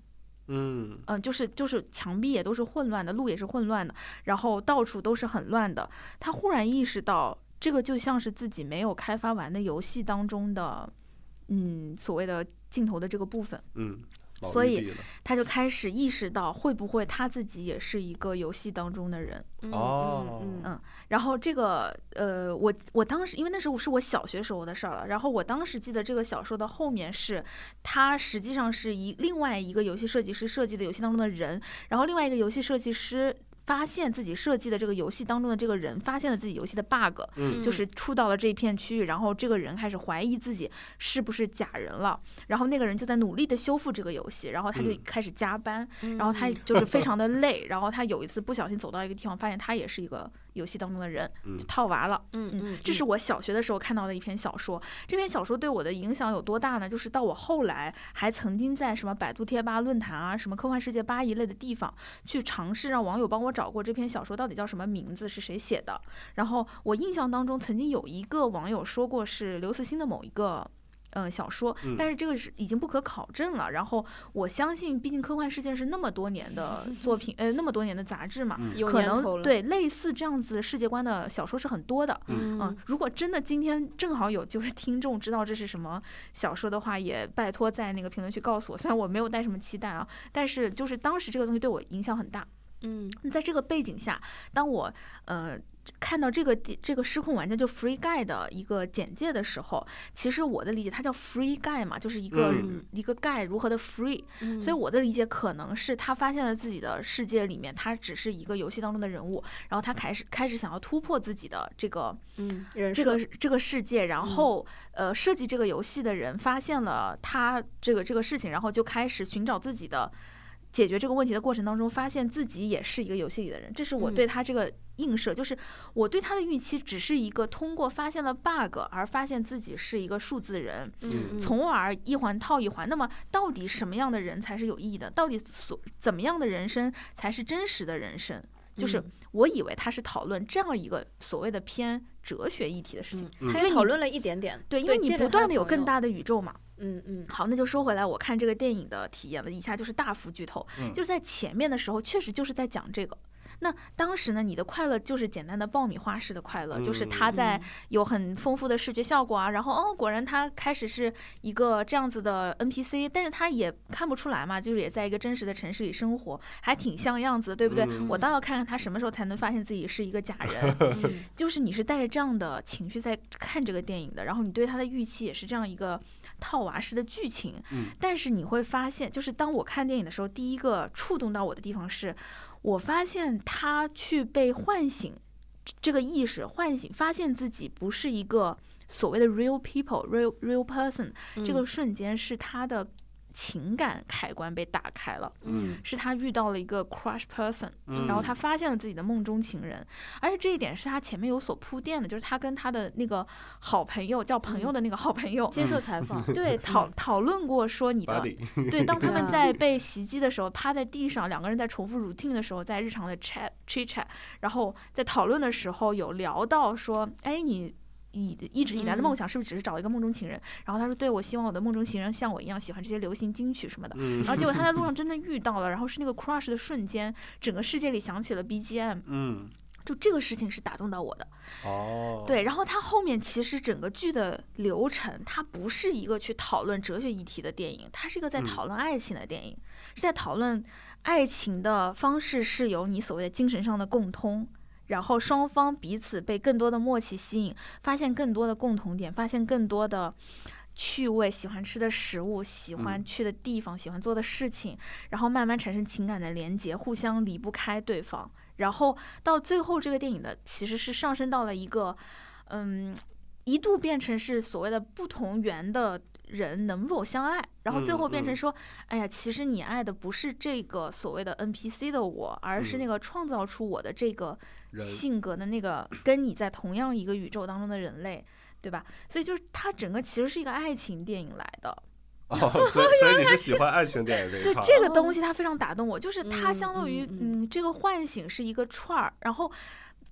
嗯嗯、就是就是墙壁也都是混乱的，路也是混乱的，然后到处都是很乱的。他忽然意识到。这个就像是自己没有开发完的游戏当中的，嗯，所谓的镜头的这个部分。嗯。所以他就开始意识到，会不会他自己也是一个游戏当中的人？哦，嗯，然后这个，呃，我我当时因为那时候是我小学时候的事儿了，然后我当时记得这个小说的后面是，他实际上是一另外一个游戏设计师设计的游戏当中的人，然后另外一个游戏设计师。发现自己设计的这个游戏当中的这个人发现了自己游戏的 bug，就是触到了这一片区域，然后这个人开始怀疑自己是不是假人了，然后那个人就在努力的修复这个游戏，然后他就开始加班，然后他就是非常的累，然后他有一次不小心走到一个地方，发现他也是一个。游戏当中的人就套娃了，嗯嗯，这是我小学的时候看到的一篇小说。这篇小说对我的影响有多大呢？就是到我后来还曾经在什么百度贴吧论坛啊、什么科幻世界吧一类的地方去尝试让网友帮我找过这篇小说到底叫什么名字，是谁写的。然后我印象当中曾经有一个网友说过是刘慈欣的某一个。嗯，小说，但是这个是已经不可考证了。然后我相信，毕竟科幻世界是那么多年的 <laughs> 作品，呃，那么多年的杂志嘛，可能对类似这样子世界观的小说是很多的。嗯，如果真的今天正好有就是听众知道这是什么小说的话，也拜托在那个评论区告诉我。虽然我没有带什么期待啊，但是就是当时这个东西对我影响很大。嗯，那在这个背景下，当我呃。看到这个这个失控玩家就 Free Guy 的一个简介的时候，其实我的理解，它叫 Free Guy 嘛，就是一个一个 Guy 如何的 Free，所以我的理解可能是他发现了自己的世界里面，他只是一个游戏当中的人物，然后他开始开始想要突破自己的这个嗯这个这个世界，然后呃设计这个游戏的人发现了他这个这个事情，然后就开始寻找自己的。解决这个问题的过程当中，发现自己也是一个游戏里的人，这是我对他这个映射，就是我对他的预期只是一个通过发现了 bug 而发现自己是一个数字人，从而一环套一环。那么，到底什么样的人才是有意义的？到底所怎么样的人生才是真实的人生？就是我以为他是讨论这样一个所谓的偏哲学议题的事情，他也讨论了一点点，对，因为你不断的有更大的宇宙嘛。嗯嗯，好，那就说回来，我看这个电影的体验了以下就是大幅剧透，就在前面的时候，确实就是在讲这个。那当时呢，你的快乐就是简单的爆米花式的快乐，就是他在有很丰富的视觉效果啊，然后哦，果然他开始是一个这样子的 NPC，但是他也看不出来嘛，就是也在一个真实的城市里生活，还挺像样子，对不对？我倒要看看他什么时候才能发现自己是一个假人，<laughs> 就是你是带着这样的情绪在看这个电影的，然后你对他的预期也是这样一个。套娃式的剧情，但是你会发现，就是当我看电影的时候，第一个触动到我的地方是，我发现他去被唤醒这个意识，唤醒，发现自己不是一个所谓的 real people，real real person，这个瞬间是他的。情感开关被打开了，嗯，是他遇到了一个 crush person，然后他发现了自己的梦中情人，而且这一点是他前面有所铺垫的，就是他跟他的那个好朋友叫朋友的那个好朋友接受采访，对 <laughs> 讨讨论过说你的对，当他们在被袭击的时候，趴在地上，两个人在重复 routine 的时候，在日常的 chat chit chat，然后在讨论的时候有聊到说，哎你。一一直以来的梦想是不是只是找一个梦中情人？然后他说：“对，我希望我的梦中情人像我一样喜欢这些流行金曲什么的。”然后结果他在路 <laughs> 上真的遇到了，然后是那个 crush 的瞬间，整个世界里响起了 BGM。嗯，就这个事情是打动到我的。哦，对，然后他后面其实整个剧的流程，它不是一个去讨论哲学议题的电影，它是一个在讨论爱情的电影，是在讨论爱情的方式是有你所谓的精神上的共通。然后双方彼此被更多的默契吸引，发现更多的共同点，发现更多的趣味，喜欢吃的食物，喜欢去的地方，喜欢做的事情，然后慢慢产生情感的连接，互相离不开对方。然后到最后，这个电影的其实是上升到了一个，嗯，一度变成是所谓的不同源的。人能否相爱，然后最后变成说，哎呀，其实你爱的不是这个所谓的 NPC 的我，而是那个创造出我的这个性格的那个跟你在同样一个宇宙当中的人类，对吧？所以就是它整个其实是一个爱情电影来的。<laughs> 哦，所以所以你是喜欢爱情电影这一 <laughs> 就这个东西它非常打动我，就是它相当于嗯，这个唤醒是一个串儿，然后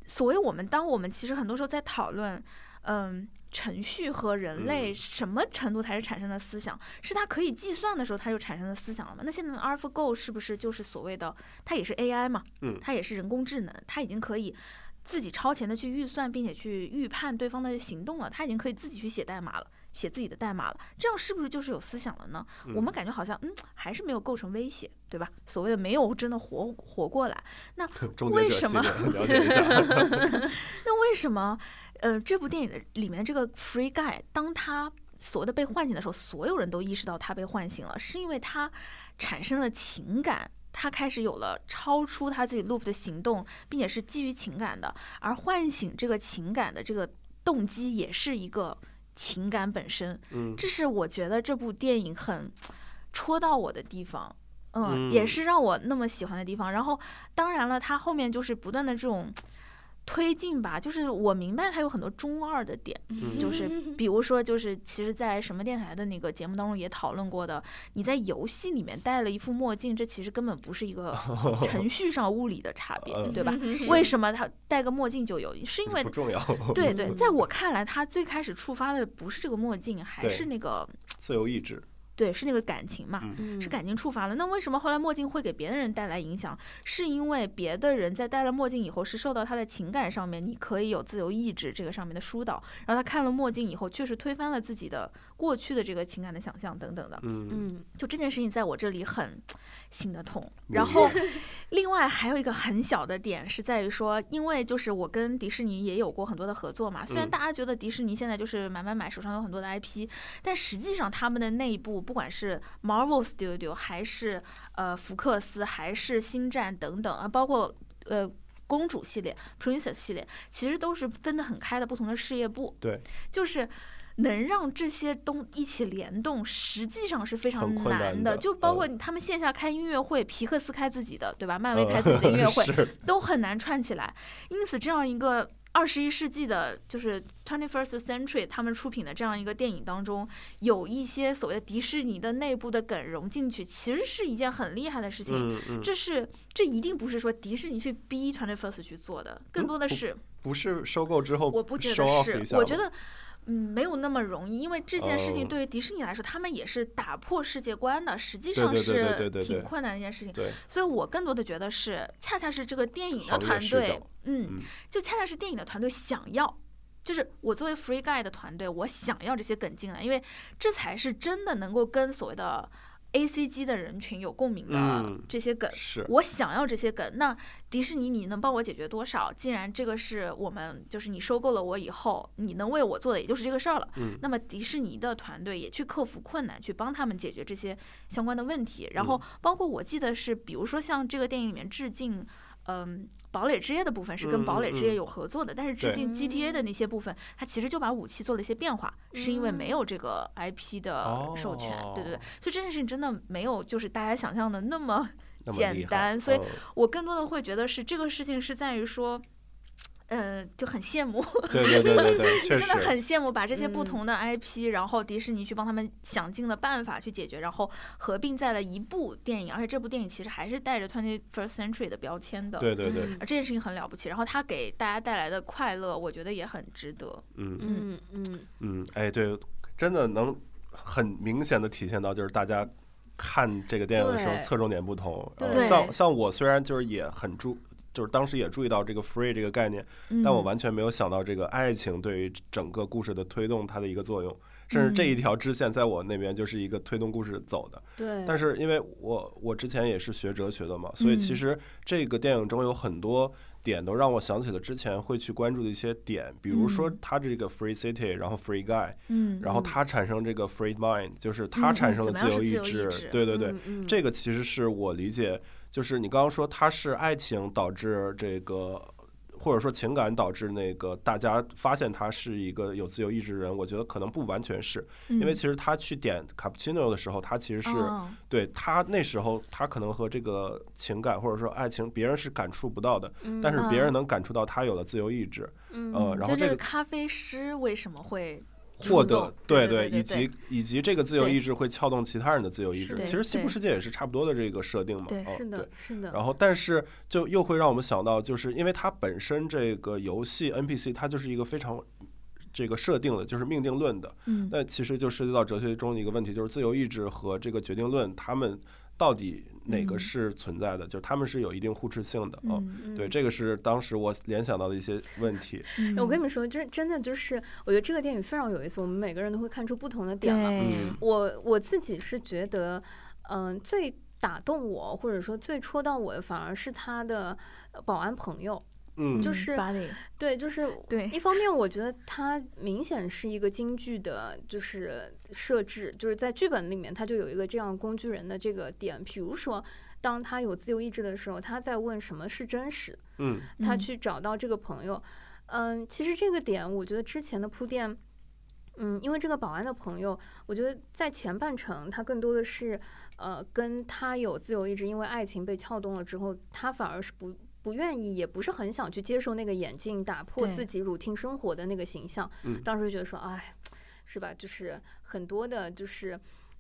所谓我们当我们其实很多时候在讨论，嗯。程序和人类什么程度才是产生了思想？是它可以计算的时候，它就产生了思想了吗？那现在的 AlphaGo 是不是就是所谓的它也是 AI 嘛？嗯，它也是人工智能，它已经可以自己超前的去预算，并且去预判对方的行动了，它已经可以自己去写代码了，写自己的代码了，这样是不是就是有思想了呢？我们感觉好像，嗯，还是没有构成威胁，对吧？所谓的没有真的活活过来，那 <laughs> 为什么？了解一下。<laughs> 那为什么？呃，这部电影的里面这个 Free Guy，当他所谓的被唤醒的时候，所有人都意识到他被唤醒了，是因为他产生了情感。他开始有了超出他自己 loop 的行动，并且是基于情感的，而唤醒这个情感的这个动机也是一个情感本身。嗯，这是我觉得这部电影很戳到我的地方，嗯，也是让我那么喜欢的地方。然后，当然了，他后面就是不断的这种。推进吧，就是我明白它有很多中二的点，就是比 <laughs> 如说，就是其实，在什么电台的那个节目当中也讨论过的，你在游戏里面戴了一副墨镜，这其实根本不是一个 <laughs> 程序上物理的差别，对吧？为什么他戴个墨镜就有？是因为不重要。对对，<laughs> 在我看来，他最开始触发的不是这个墨镜，还是那个自由意志。对，是那个感情嘛，是感情触发了。那为什么后来墨镜会给别的人带来影响？是因为别的人在戴了墨镜以后，是受到他的情感上面，你可以有自由意志这个上面的疏导。然后他看了墨镜以后，确实推翻了自己的过去的这个情感的想象等等的。嗯嗯，就这件事情在我这里很心的痛。然后。<laughs> 另外还有一个很小的点是在于说，因为就是我跟迪士尼也有过很多的合作嘛。虽然大家觉得迪士尼现在就是买买买，手上有很多的 IP，但实际上他们的内部，不管是 Marvel Studio 还是呃福克斯，还是星战等等啊，包括呃公主系列 Princess 系列，其实都是分得很开的不同的事业部。对，就是。能让这些东一起联动，实际上是非常难的。就包括他们线下开音乐会，皮克斯开自己的，对吧？漫威开自己的音乐 <laughs> 会，都很难串起来。因此，这样一个二十一世纪的，就是 twenty first century，他们出品的这样一个电影当中，有一些所谓的迪士尼的内部的梗融进去，其实是一件很厉害的事情。这是这一定不是说迪士尼去逼 twenty first 去做的，更多的是不是收购之后，我不觉得是，我觉得。嗯，没有那么容易，因为这件事情对于迪士尼来说，他们也是打破世界观的，实际上是挺困难的一件事情。所以我更多的觉得是，恰恰是这个电影的团队，嗯，就恰恰是电影的团队想要，就是我作为 Free Guy 的团队，我想要这些梗进来，因为这才是真的能够跟所谓的。A C G 的人群有共鸣的这些梗，我想要这些梗。那迪士尼，你能帮我解决多少？既然这个是我们，就是你收购了我以后，你能为我做的也就是这个事儿了。那么迪士尼的团队也去克服困难，去帮他们解决这些相关的问题。然后包括我记得是，比如说像这个电影里面致敬。嗯，堡垒之夜的部分是跟堡垒之夜有合作的，但是致敬 GTA 的那些部分，它其实就把武器做了一些变化，是因为没有这个 IP 的授权，对对对，所以这件事情真的没有就是大家想象的那么简单，所以我更多的会觉得是这个事情是在于说。呃，就很羡慕，对对对对对，<laughs> 真的很羡慕把这些不同的 IP，然后迪士尼去帮他们想尽了办法去解决，然后合并在了一部电影，而且这部电影其实还是带着 Twenty First Century 的标签的，对对对，这件事情很了不起，然后它给大家带来的快乐，我觉得也很值得。嗯嗯嗯嗯，哎，对，真的能很明显的体现到，就是大家看这个电影的时候侧重点不同。对，像像我虽然就是也很注。就是当时也注意到这个 free 这个概念，但我完全没有想到这个爱情对于整个故事的推动它的一个作用，甚至这一条支线在我那边就是一个推动故事走的。对。但是因为我我之前也是学哲学的嘛，所以其实这个电影中有很多点都让我想起了之前会去关注的一些点，比如说它这个 free city，然后 free guy，嗯，然后它产生这个 free mind，就是它产生了自由意志。对对对，这个其实是我理解。就是你刚刚说他是爱情导致这个，或者说情感导致那个大家发现他是一个有自由意志的人，我觉得可能不完全是，因为其实他去点卡布奇诺的时候，他其实是对他那时候他可能和这个情感或者说爱情别人是感触不到的，但是别人能感触到他有了自由意志，嗯，然后这个咖啡师为什么会？获得对对，以及以及这个自由意志会撬动其他人的自由意志。其实西部世界也是差不多的这个设定嘛。对，是的，是的。然后，但是就又会让我们想到，就是因为它本身这个游戏 NPC 它就是一个非常这个设定的，就是命定论的。嗯。那其实就涉及到哲学中的一个问题，就是自由意志和这个决定论，他们到底哪个是存在的，就是他们是有一定互斥性的啊。对，这个是当时我联想到的一些问题。我跟你们说，真真的就是，我觉得这个电影非常有意思，我们每个人都会看出不同的点嘛。我我自己是觉得，嗯，最打动我或者说最戳到我的，反而是他的保安朋友。嗯，就是对，就是对。一方面，我觉得它明显是一个京剧的，就是设置，就是在剧本里面，它就有一个这样工具人的这个点。比如说，当他有自由意志的时候，他在问什么是真实。嗯，他去找到这个朋友。嗯，其实这个点，我觉得之前的铺垫，嗯，因为这个保安的朋友，我觉得在前半程，他更多的是，呃，跟他有自由意志，因为爱情被撬动了之后，他反而是不。不愿意，也不是很想去接受那个眼镜打破自己 routine 生活的那个形象。当时觉得说，哎，是吧？就是很多的，就是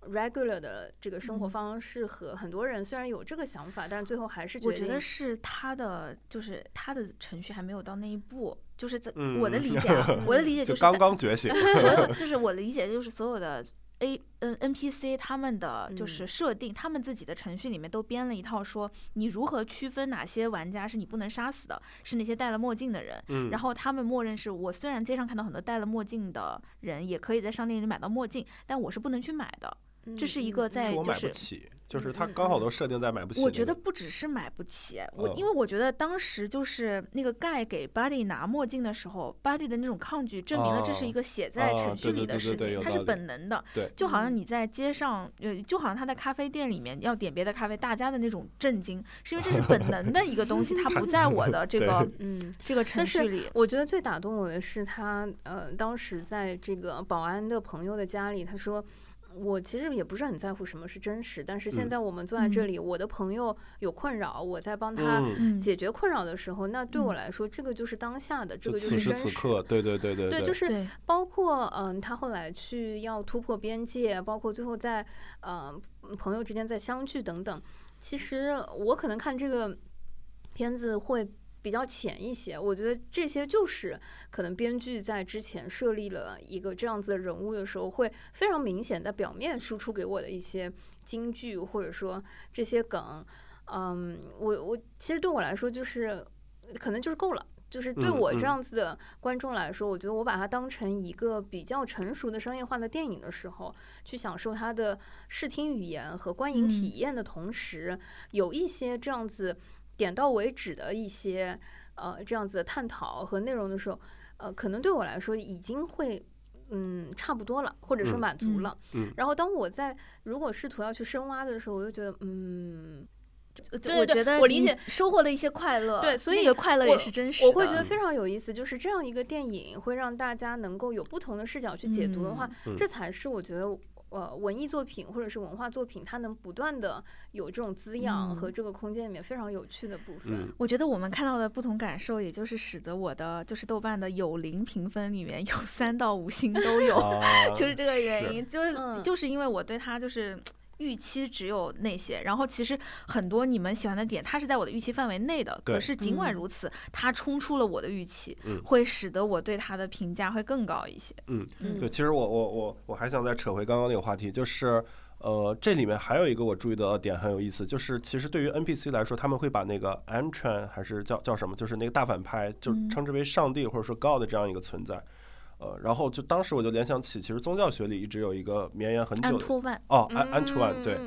regular 的这个生活方式和很多人虽然有这个想法，但是最后还是我觉得是他的，就是他的程序还没有到那一步。就是在我的理解，啊，<laughs> 我的理解就是刚刚觉醒。所有就是我的理解就是所有的。A N N P C 他们的就是设定，他们自己的程序里面都编了一套，说你如何区分哪些玩家是你不能杀死的，是那些戴了墨镜的人。嗯，然后他们默认是我虽然街上看到很多戴了墨镜的人，也可以在商店里买到墨镜，但我是不能去买的。这是一个在就是。就是他刚好都设定在买不起。我觉得不只是买不起，我因为我觉得当时就是那个盖给 Buddy 拿墨镜的时候，Buddy 的那种抗拒，证明了这是一个写在程序里的事情，它是本能的。对，就好像你在街上，呃，就好像他在咖啡店里面要点别的咖啡，大家的那种震惊，是因为这是本能的一个东西，它不在我的这个嗯这个程序里。我觉得最打动我的是他，呃，当时在这个保安的朋友的家里，他说。我其实也不是很在乎什么是真实，但是现在我们坐在这里，我的朋友有困扰，我在帮他解决困扰的时候，那对我来说，这个就是当下的，这个就是真实。此时此刻，对对对对。对，就是包括嗯，他后来去要突破边界，包括最后在呃朋友之间再相聚等等。其实我可能看这个片子会。比较浅一些，我觉得这些就是可能编剧在之前设立了一个这样子的人物的时候，会非常明显在表面输出给我的一些金句，或者说这些梗。嗯，我我其实对我来说就是可能就是够了，就是对我这样子的观众来说，我觉得我把它当成一个比较成熟的商业化的电影的时候，去享受它的视听语言和观影体验的同时，有一些这样子。点到为止的一些呃这样子的探讨和内容的时候，呃，可能对我来说已经会嗯差不多了，或者说满足了。嗯。然后当我在如果试图要去深挖的时候，我就觉得嗯，我觉得我理解收获了一些快乐。对，所以那个快乐也是真实的。我会觉得非常有意思，就是这样一个电影会让大家能够有不同的视角去解读的话，这才是我觉得。呃，文艺作品或者是文化作品，它能不断的有这种滋养和这个空间里面非常有趣的部分。我觉得我们看到的不同感受，也就是使得我的就是豆瓣的有零评分里面有三到五星都有，<laughs> 就是这个原因，就是就是因为我对它就是。预期只有那些，然后其实很多你们喜欢的点，它是在我的预期范围内的。可是尽管如此，它冲出了我的预期，会使得我对它的评价会更高一些。嗯，对，其实我我我我还想再扯回刚刚那个话题，就是呃，这里面还有一个我注意到的点很有意思，就是其实对于 NPC 来说，他们会把那个 Antran 还是叫叫什么，就是那个大反派，就称之为上帝或者说 God 这样一个存在。呃，然后就当时我就联想起，其实宗教学里一直有一个绵延很久的哦，安安图万对，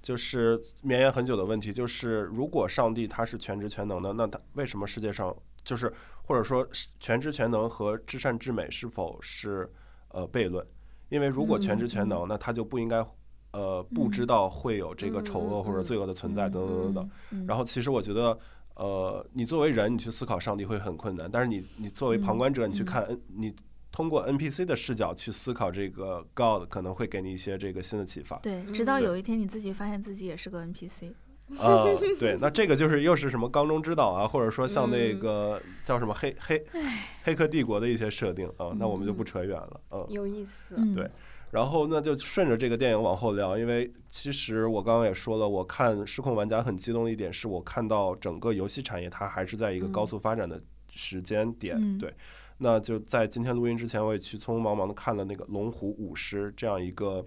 就是绵延很久的问题，就是如果上帝他是全知全能的，那他为什么世界上就是或者说全知全能和至善至美是否是呃悖论？因为如果全知全能，那他就不应该呃不知道会有这个丑恶或者罪恶的存在等等等等。然后其实我觉得呃，你作为人，你去思考上帝会很困难，但是你你作为旁观者，你去看你。通过 NPC 的视角去思考这个 God，可能会给你一些这个新的启发。对，直到有一天你自己发现自己也是个 NPC。啊，对，那这个就是又是什么缸中之岛啊，或者说像那个叫什么黑黑黑客帝国的一些设定啊，那我们就不扯远了。嗯，有意思。对，然后那就顺着这个电影往后聊，因为其实我刚刚也说了，我看失控玩家很激动的一点是我看到整个游戏产业它还是在一个高速发展的时间点。对。那就在今天录音之前，我也去匆匆忙忙的看了那个《龙虎舞狮》这样一个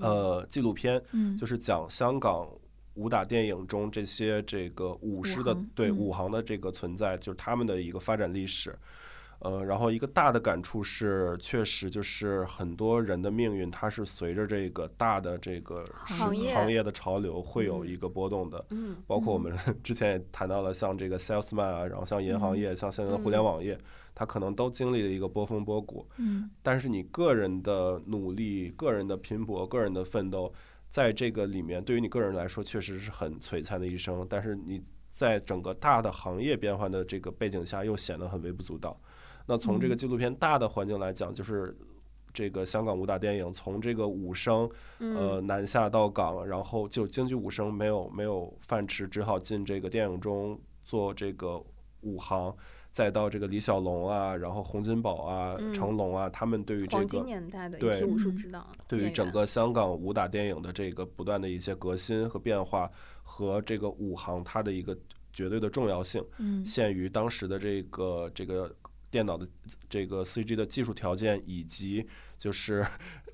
呃纪录片，就是讲香港武打电影中这些这个武师的对武行的这个存在，就是他们的一个发展历史。呃，然后一个大的感触是，确实就是很多人的命运，它是随着这个大的这个行业行业的潮流会有一个波动的。嗯，包括我们 <laughs> 之前也谈到了，像这个 salesman 啊，然后像银行业，像现在的互联网业，它可能都经历了一个波峰波谷。嗯，但是你个人的努力、个人的拼搏、个人的奋斗，在这个里面，对于你个人来说，确实是很璀璨的一生。但是你在整个大的行业变化的这个背景下，又显得很微不足道。那从这个纪录片大的环境来讲，就是这个香港武打电影从这个武生呃南下到港，然后就京剧武生没有没有饭吃，只好进这个电影中做这个武行，再到这个李小龙啊，然后洪金宝啊、成龙啊，他们对于这个年代的一些武术指导，对于整个香港武打电影的这个不断的一些革新和变化，和这个武行它的一个绝对的重要性，限于当时的这个这个。电脑的这个 CG 的技术条件，以及就是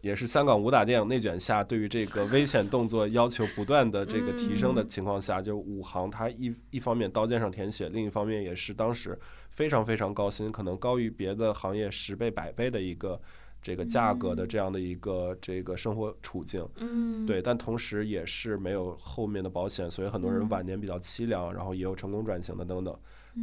也是香港武打电影内卷下对于这个危险动作要求不断的这个提升的情况下，就武行它一一方面刀尖上舔血，另一方面也是当时非常非常高薪，可能高于别的行业十倍百倍的一个这个价格的这样的一个这个生活处境。嗯，对，但同时也是没有后面的保险，所以很多人晚年比较凄凉，然后也有成功转型的等等。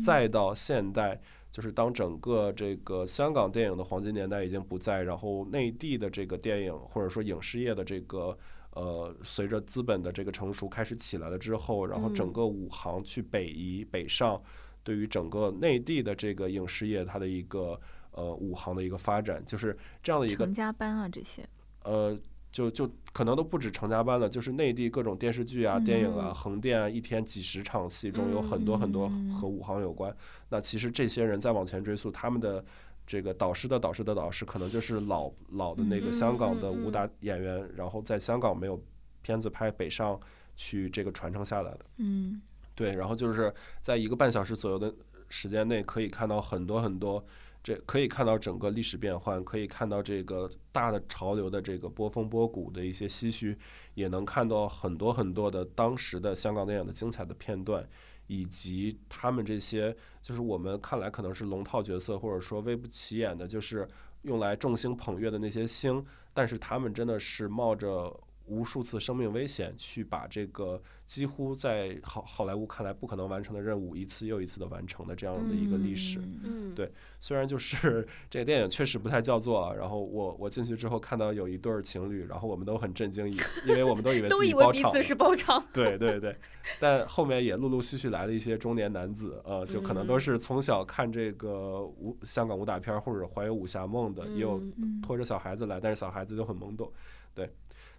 再到现代。就是当整个这个香港电影的黄金年代已经不在，然后内地的这个电影或者说影视业的这个呃，随着资本的这个成熟开始起来了之后，然后整个武行去北移北上，对于整个内地的这个影视业它的一个呃武行的一个发展，就是这样的一个成家班啊这些呃。就就可能都不止成家班了，就是内地各种电视剧啊、电影啊，横店啊，一天几十场戏中有很多很多和武行有关。那其实这些人再往前追溯，他们的这个导师的导师的导师，可能就是老老的那个香港的武打演员，然后在香港没有片子拍，北上去这个传承下来的。嗯，对，然后就是在一个半小时左右的时间内，可以看到很多很多。这可以看到整个历史变换，可以看到这个大的潮流的这个波峰波谷的一些唏嘘，也能看到很多很多的当时的香港电影的精彩的片段，以及他们这些就是我们看来可能是龙套角色，或者说微不起眼的，就是用来众星捧月的那些星，但是他们真的是冒着无数次生命危险去把这个。几乎在好好莱坞看来不可能完成的任务，一次又一次的完成的这样的一个历史。嗯，对，虽然就是 <laughs> 这个电影确实不太叫座，然后我我进去之后看到有一对儿情侣，然后我们都很震惊，因因为我们都以为 <laughs> 都以为彼此是包场。<laughs> 对对对，但后面也陆陆续续来了一些中年男子，呃，就可能都是从小看这个武香港武打片或者怀有武侠梦的，也有拖着小孩子来，但是小孩子就很懵懂，对。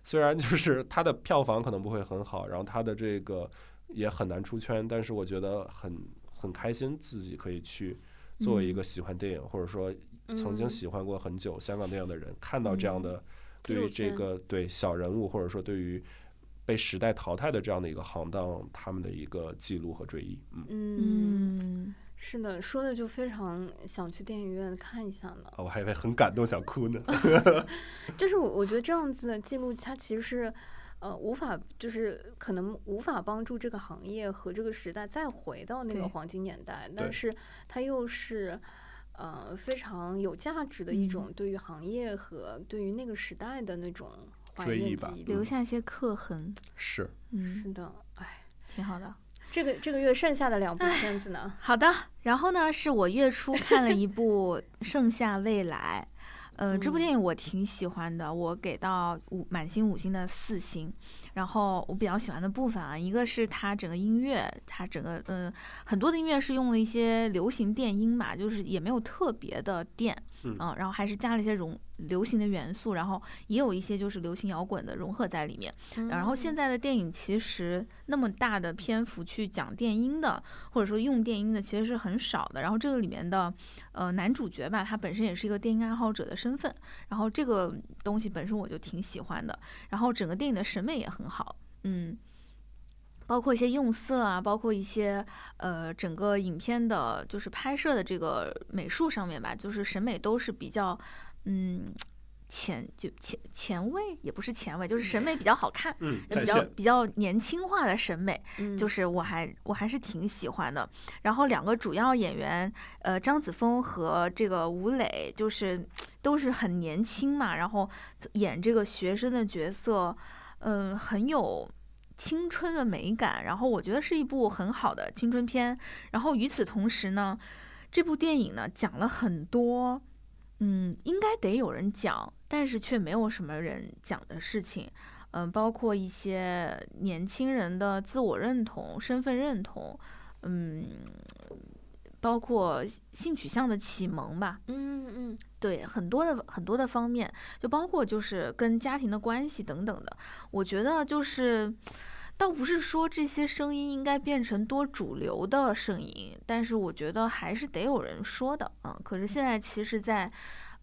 虽然就是它的票房可能不会很好，然后它的这个也很难出圈，但是我觉得很很开心，自己可以去作为一个喜欢电影或者说曾经喜欢过很久香港电影的人，看到这样的对于这个对小人物或者说对于被时代淘汰的这样的一个行当，他们的一个记录和追忆。嗯。嗯。是的，说的就非常想去电影院看一下呢。哦我还以为很感动，想哭呢。<laughs> <laughs> 就是我，我觉得这样子的记录，它其实是，呃，无法，就是可能无法帮助这个行业和这个时代再回到那个黄金年代，但是它又是，呃，非常有价值的一种对于行业和对于那个时代的那种怀念记忆，留下一些刻痕。是，嗯，是的，哎，挺好的。这个这个月剩下的两部片子呢？好的，然后呢，是我月初看了一部《盛夏未来》，呃，这部电影我挺喜欢的，我给到五满星五星的四星。然后我比较喜欢的部分啊，一个是它整个音乐，它整个嗯很多的音乐是用了一些流行电音嘛，就是也没有特别的电。嗯，然后还是加了一些融流行的元素，然后也有一些就是流行摇滚的融合在里面。然后现在的电影其实那么大的篇幅去讲电音的，或者说用电音的其实是很少的。然后这个里面的呃男主角吧，他本身也是一个电音爱好者的身份，然后这个东西本身我就挺喜欢的。然后整个电影的审美也很好，嗯。包括一些用色啊，包括一些呃，整个影片的，就是拍摄的这个美术上面吧，就是审美都是比较，嗯，前就前前卫也不是前卫，就是审美比较好看，嗯，比较比较年轻化的审美，就是我还我还是挺喜欢的。然后两个主要演员，呃，张子枫和这个吴磊，就是都是很年轻嘛，然后演这个学生的角色，嗯，很有青春的美感。然后我觉得是一部很好的青春片。然后与此同时呢，这部电影呢讲了很多。嗯，应该得有人讲，但是却没有什么人讲的事情。嗯，包括一些年轻人的自我认同、身份认同，嗯，包括性取向的启蒙吧。嗯嗯，对，很多的很多的方面，就包括就是跟家庭的关系等等的。我觉得就是。倒不是说这些声音应该变成多主流的声音，但是我觉得还是得有人说的啊。可是现在其实，在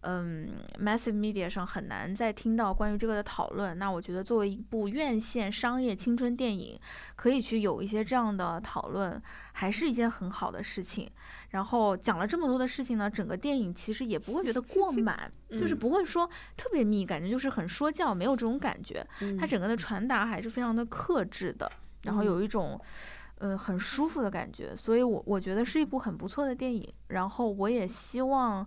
嗯，massive media 上很难再听到关于这个的讨论。那我觉得作为一部院线商业青春电影，可以去有一些这样的讨论，还是一件很好的事情。然后讲了这么多的事情呢，整个电影其实也不会觉得过 <laughs> 满，就是不会说特别密，感觉就是很说教，没有这种感觉。它整个的传达还是非常的克制的，然后有一种呃很舒服的感觉，所以我我觉得是一部很不错的电影。然后我也希望。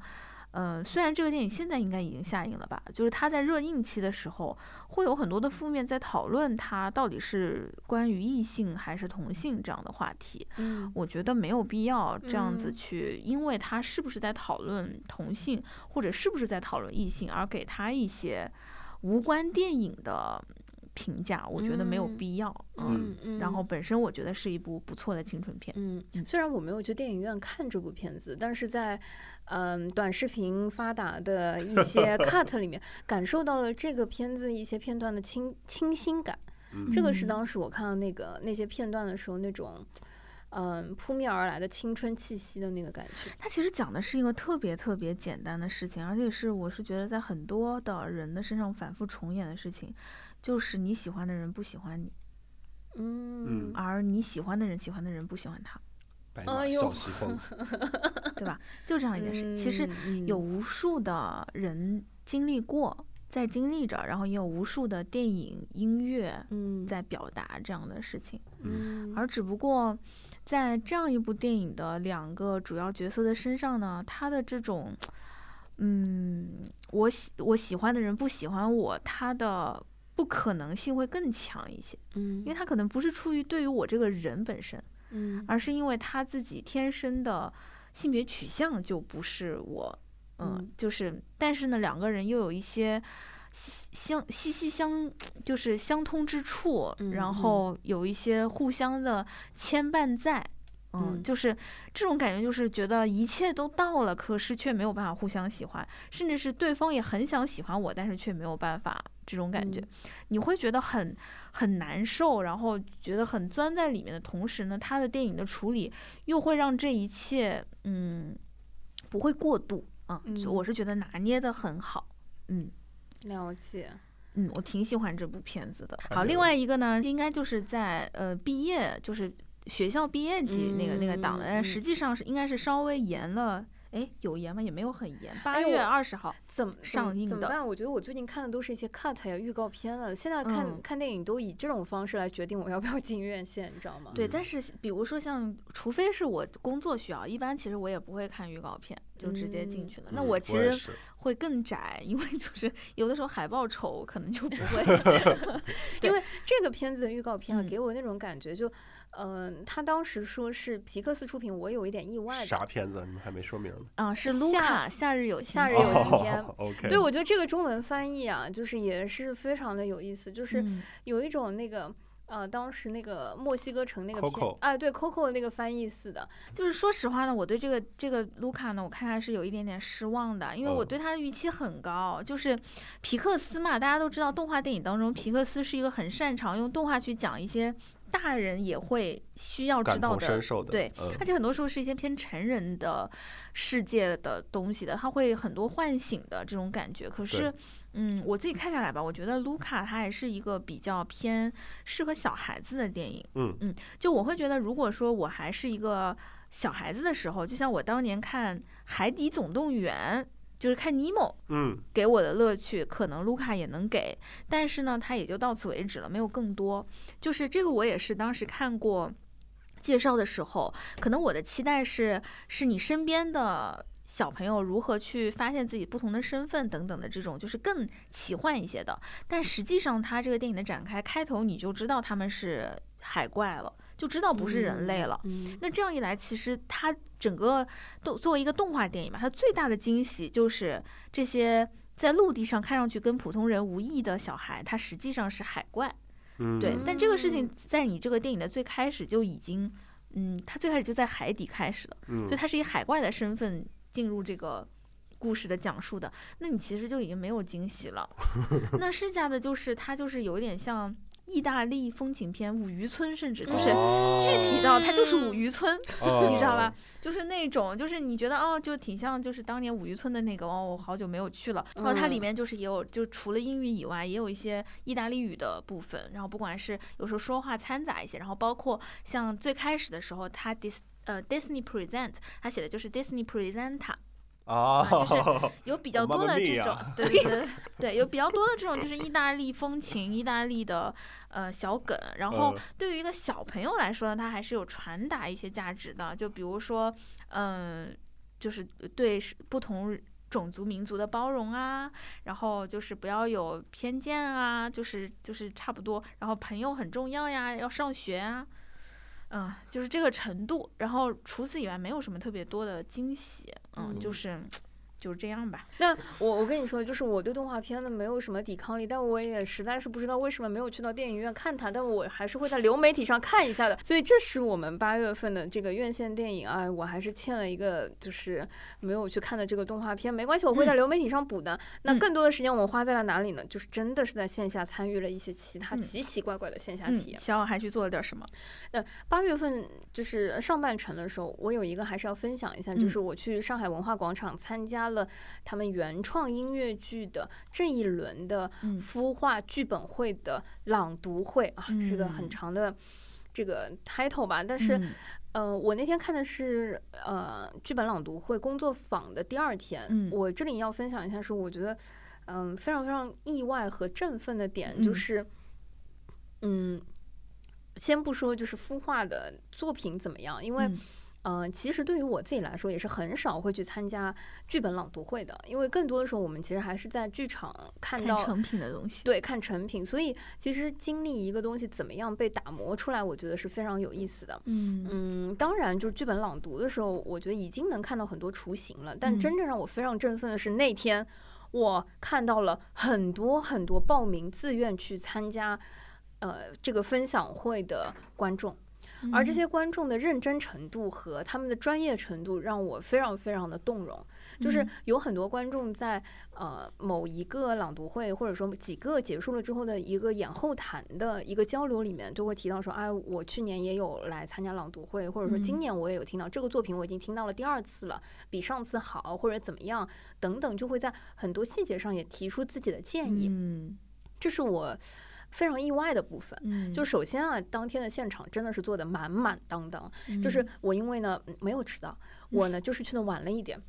嗯，虽然这个电影现在应该已经下映了吧，就是它在热映期的时候，会有很多的负面在讨论它到底是关于异性还是同性这样的话题。嗯，我觉得没有必要这样子去，因为它是不是在讨论同性或者是不是在讨论异性，而给他一些无关电影的。评价我觉得没有必要，嗯嗯，然后本身我觉得是一部不错的青春片，嗯，虽然我没有去电影院看这部片子，但是在嗯短视频发达的一些 <laughs> cut 里面感受到了这个片子一些片段的清清新感，这个是当时我看到那个那些片段的时候那种嗯扑面而来的青春气息的那个感觉。它其实讲的是一个特别特别简单的事情，而且是我是觉得在很多的人的身上反复重演的事情。就是你喜欢的人不喜欢你，嗯，而你喜欢的人喜欢的人不喜欢他，白马小西风，对吧？就这样一件事。其实有无数的人经历过，在经历着，然后也有无数的电影、音乐在表达这样的事情。嗯，而只不过在这样一部电影的两个主要角色的身上呢，他的这种，嗯，我喜我喜欢的人不喜欢我，他的。不可能性会更强一些，嗯，因为他可能不是出于对于我这个人本身，嗯，而是因为他自己天生的性别取向就不是我，嗯，就是，但是呢，两个人又有一些相息息相，就是相通之处，然后有一些互相的牵绊在。嗯，就是这种感觉，就是觉得一切都到了，可是却没有办法互相喜欢，甚至是对方也很想喜欢我，但是却没有办法。这种感觉，你会觉得很很难受，然后觉得很钻在里面的同时呢，他的电影的处理又会让这一切，嗯，不会过度啊。我是觉得拿捏的很好，嗯，了解，嗯，我挺喜欢这部片子的。好，另外一个呢，应该就是在呃毕业，就是。学校毕业季那个那个档的，但实际上是应该是稍微延了，哎，有延吗？也没有很延。八月二十号怎么上映的？怎么办？我觉得我最近看的都是一些 cut 呀、预告片了。现在看看电影都以这种方式来决定我要不要进院线，你知道吗？对，但是比如说像，除非是我工作需要，一般其实我也不会看预告片，就直接进去了。那我其实会更窄，因为就是有的时候海报丑，可能就不会。<laughs> <laughs> 因为这个片子的预告片啊，给我那种感觉就。嗯，他当时说是皮克斯出品，我有一点意外。啥片子？你们还没说明呢。啊，是卢卡《夏日有夏日有晴天》。OK。对，我觉得这个中文翻译啊，就是也是非常的有意思，就是有一种那个呃，当时那个墨西哥城那个片，哎，对，Coco 那个翻译似的。就是说实话呢，我对这个这个卢卡呢，我看还是有一点点失望的，因为我对他的预期很高。就是皮克斯嘛，大家都知道，动画电影当中，皮克斯是一个很擅长用动画去讲一些。大人也会需要知道的，对，而且很多时候是一些偏成人的世界的东西的，他会很多唤醒的这种感觉。可是，嗯，我自己看下来吧，我觉得卢卡它还是一个比较偏适合小孩子的电影。嗯嗯，就我会觉得，如果说我还是一个小孩子的时候，就像我当年看《海底总动员》就是看尼莫，嗯，给我的乐趣可能卢卡也能给，但是呢，他也就到此为止了，没有更多。就是这个，我也是当时看过介绍的时候，可能我的期待是，是你身边的小朋友如何去发现自己不同的身份等等的这种，就是更奇幻一些的。但实际上，他这个电影的展开，开头你就知道他们是海怪了。就知道不是人类了。那这样一来，其实它整个动作为一个动画电影嘛，它最大的惊喜就是这些在陆地上看上去跟普通人无异的小孩，他实际上是海怪。对。但这个事情在你这个电影的最开始就已经，嗯，他最开始就在海底开始的，所以他是以海怪的身份进入这个故事的讲述的。那你其实就已经没有惊喜了。<laughs> 那剩下的就是他就是有点像。意大利风情片，五渔村，甚至就是具体到它就是五渔村，<laughs> 你知道吧？就是那种，就是你觉得哦，就挺像，就是当年五渔村的那个哦，我好久没有去了。然后它里面就是也有，就除了英语以外，也有一些意大利语的部分。然后不管是有时候说话掺杂一些，然后包括像最开始的时候，它 dis 呃 Disney present，它写的就是 Disney presenta。啊，就是 <laughs> 有比较多的这种，<laughs> 对对对对，有比较多的这种，就是意大利风情、意大利的呃小梗。然后对于一个小朋友来说呢，他还是有传达一些价值的。就比如说，嗯，就是对不同种族民族的包容啊，然后就是不要有偏见啊，就是就是差不多。然后朋友很重要呀，要上学啊。嗯，就是这个程度，然后除此以外没有什么特别多的惊喜，嗯，就是。就是这样吧。那我我跟你说，就是我对动画片呢没有什么抵抗力，但我也实在是不知道为什么没有去到电影院看它，但我还是会在流媒体上看一下的。所以这是我们八月份的这个院线电影啊，我还是欠了一个就是没有去看的这个动画片。没关系，我会在流媒体上补的。那更多的时间我们花在了哪里呢？就是真的是在线下参与了一些其他奇奇怪怪的线下体验。小奥还去做了点什么？那八月份就是上半程的时候，我有一个还是要分享一下，就是我去上海文化广场参加。了他们原创音乐剧的这一轮的孵化剧本会的朗读会啊，是个很长的这个 title 吧。但是，呃，我那天看的是呃剧本朗读会工作坊的第二天。我这里要分享一下，是我觉得嗯非常非常意外和振奋的点，就是嗯，先不说就是孵化的作品怎么样，因为。嗯，其实对于我自己来说，也是很少会去参加剧本朗读会的，因为更多的时候，我们其实还是在剧场看到成品的东西。对，看成品。所以，其实经历一个东西怎么样被打磨出来，我觉得是非常有意思的。嗯嗯，当然，就是剧本朗读的时候，我觉得已经能看到很多雏形了。但真正让我非常振奋的是，那天我看到了很多很多报名自愿去参加呃这个分享会的观众。而这些观众的认真程度和他们的专业程度让我非常非常的动容。就是有很多观众在呃某一个朗读会，或者说几个结束了之后的一个演后谈的一个交流里面，就会提到说：“哎，我去年也有来参加朗读会，或者说今年我也有听到这个作品，我已经听到了第二次了，比上次好，或者怎么样等等，就会在很多细节上也提出自己的建议。”嗯，这是我。非常意外的部分，就首先啊，当天的现场真的是做的满满当当。就是我因为呢没有迟到，我呢就是去的晚了一点，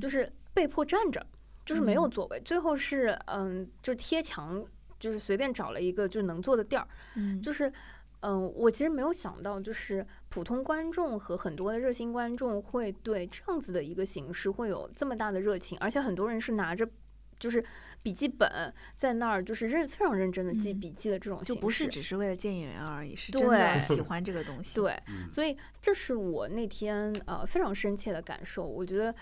就是被迫站着，就是没有座位。最后是嗯，就贴墙，就是随便找了一个就能坐的地儿。就是嗯，我其实没有想到，就是普通观众和很多的热心观众会对这样子的一个形式会有这么大的热情，而且很多人是拿着。就是笔记本在那儿，就是认非常认真的记笔记的这种，就不是只是为了见演员而已，是真的 <laughs> 喜欢这个东西。对，所以这是我那天呃非常深切的感受。我觉得，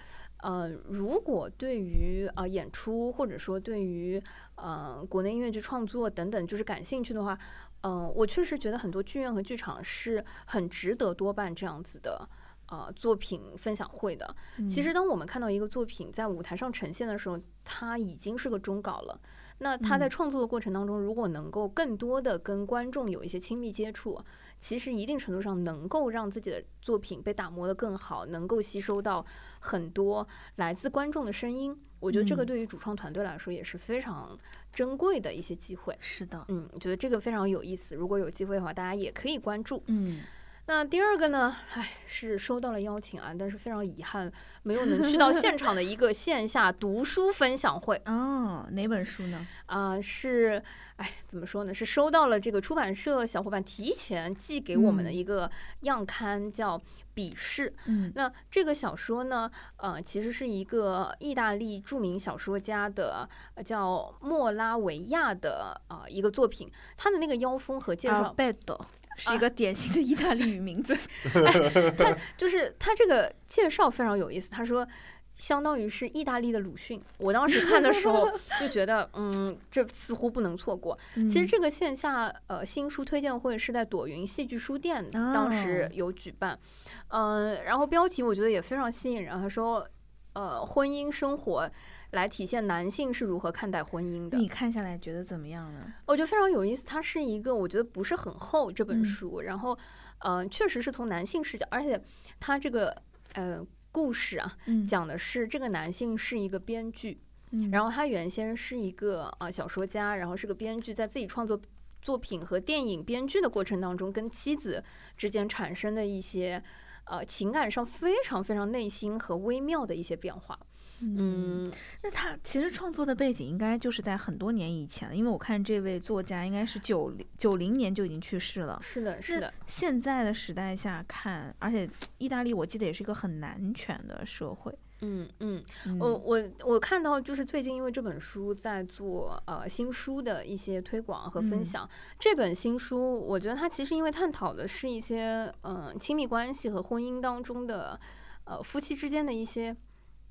呃，如果对于呃演出或者说对于呃国内音乐剧创作等等就是感兴趣的话，嗯，我确实觉得很多剧院和剧场是很值得多办这样子的。呃，作品分享会的，其实当我们看到一个作品在舞台上呈现的时候，它已经是个终稿了。那他在创作的过程当中，如果能够更多的跟观众有一些亲密接触，其实一定程度上能够让自己的作品被打磨得更好，能够吸收到很多来自观众的声音。我觉得这个对于主创团队来说也是非常珍贵的一些机会。是的，嗯，我觉得这个非常有意思。如果有机会的话，大家也可以关注。嗯。那第二个呢？唉，是收到了邀请啊，但是非常遗憾，没有能去到现场的一个线下读书分享会。哦，哪本书呢？啊，是，哎，怎么说呢？是收到了这个出版社小伙伴提前寄给我们的一个样刊，叫《笔试》。嗯，那这个小说呢，呃，其实是一个意大利著名小说家的叫莫拉维亚的啊一个作品，他的那个腰封和介绍。是一个典型的意大利语名字，<laughs> 他就是他这个介绍非常有意思。他说，相当于是意大利的鲁迅。我当时看的时候就觉得，嗯，这似乎不能错过。其实这个线下呃新书推荐会是在朵云戏剧书店当时有举办，嗯，然后标题我觉得也非常吸引人。他说，呃，婚姻生活。来体现男性是如何看待婚姻的。你看下来觉得怎么样呢？我觉得非常有意思。它是一个我觉得不是很厚这本书，然后，呃，确实是从男性视角，而且他这个呃故事啊，讲的是这个男性是一个编剧，然后他原先是一个啊小说家，然后是个编剧，在自己创作作品和电影编剧的过程当中，跟妻子之间产生的一些呃情感上非常非常内心和微妙的一些变化。嗯，那他其实创作的背景应该就是在很多年以前了，因为我看这位作家应该是九零九零年就已经去世了。是的，是的。现在的时代下看，而且意大利我记得也是一个很男权的社会。嗯嗯，我我我看到就是最近因为这本书在做呃新书的一些推广和分享。这本新书我觉得它其实因为探讨的是一些嗯亲密关系和婚姻当中的呃夫妻之间的一些。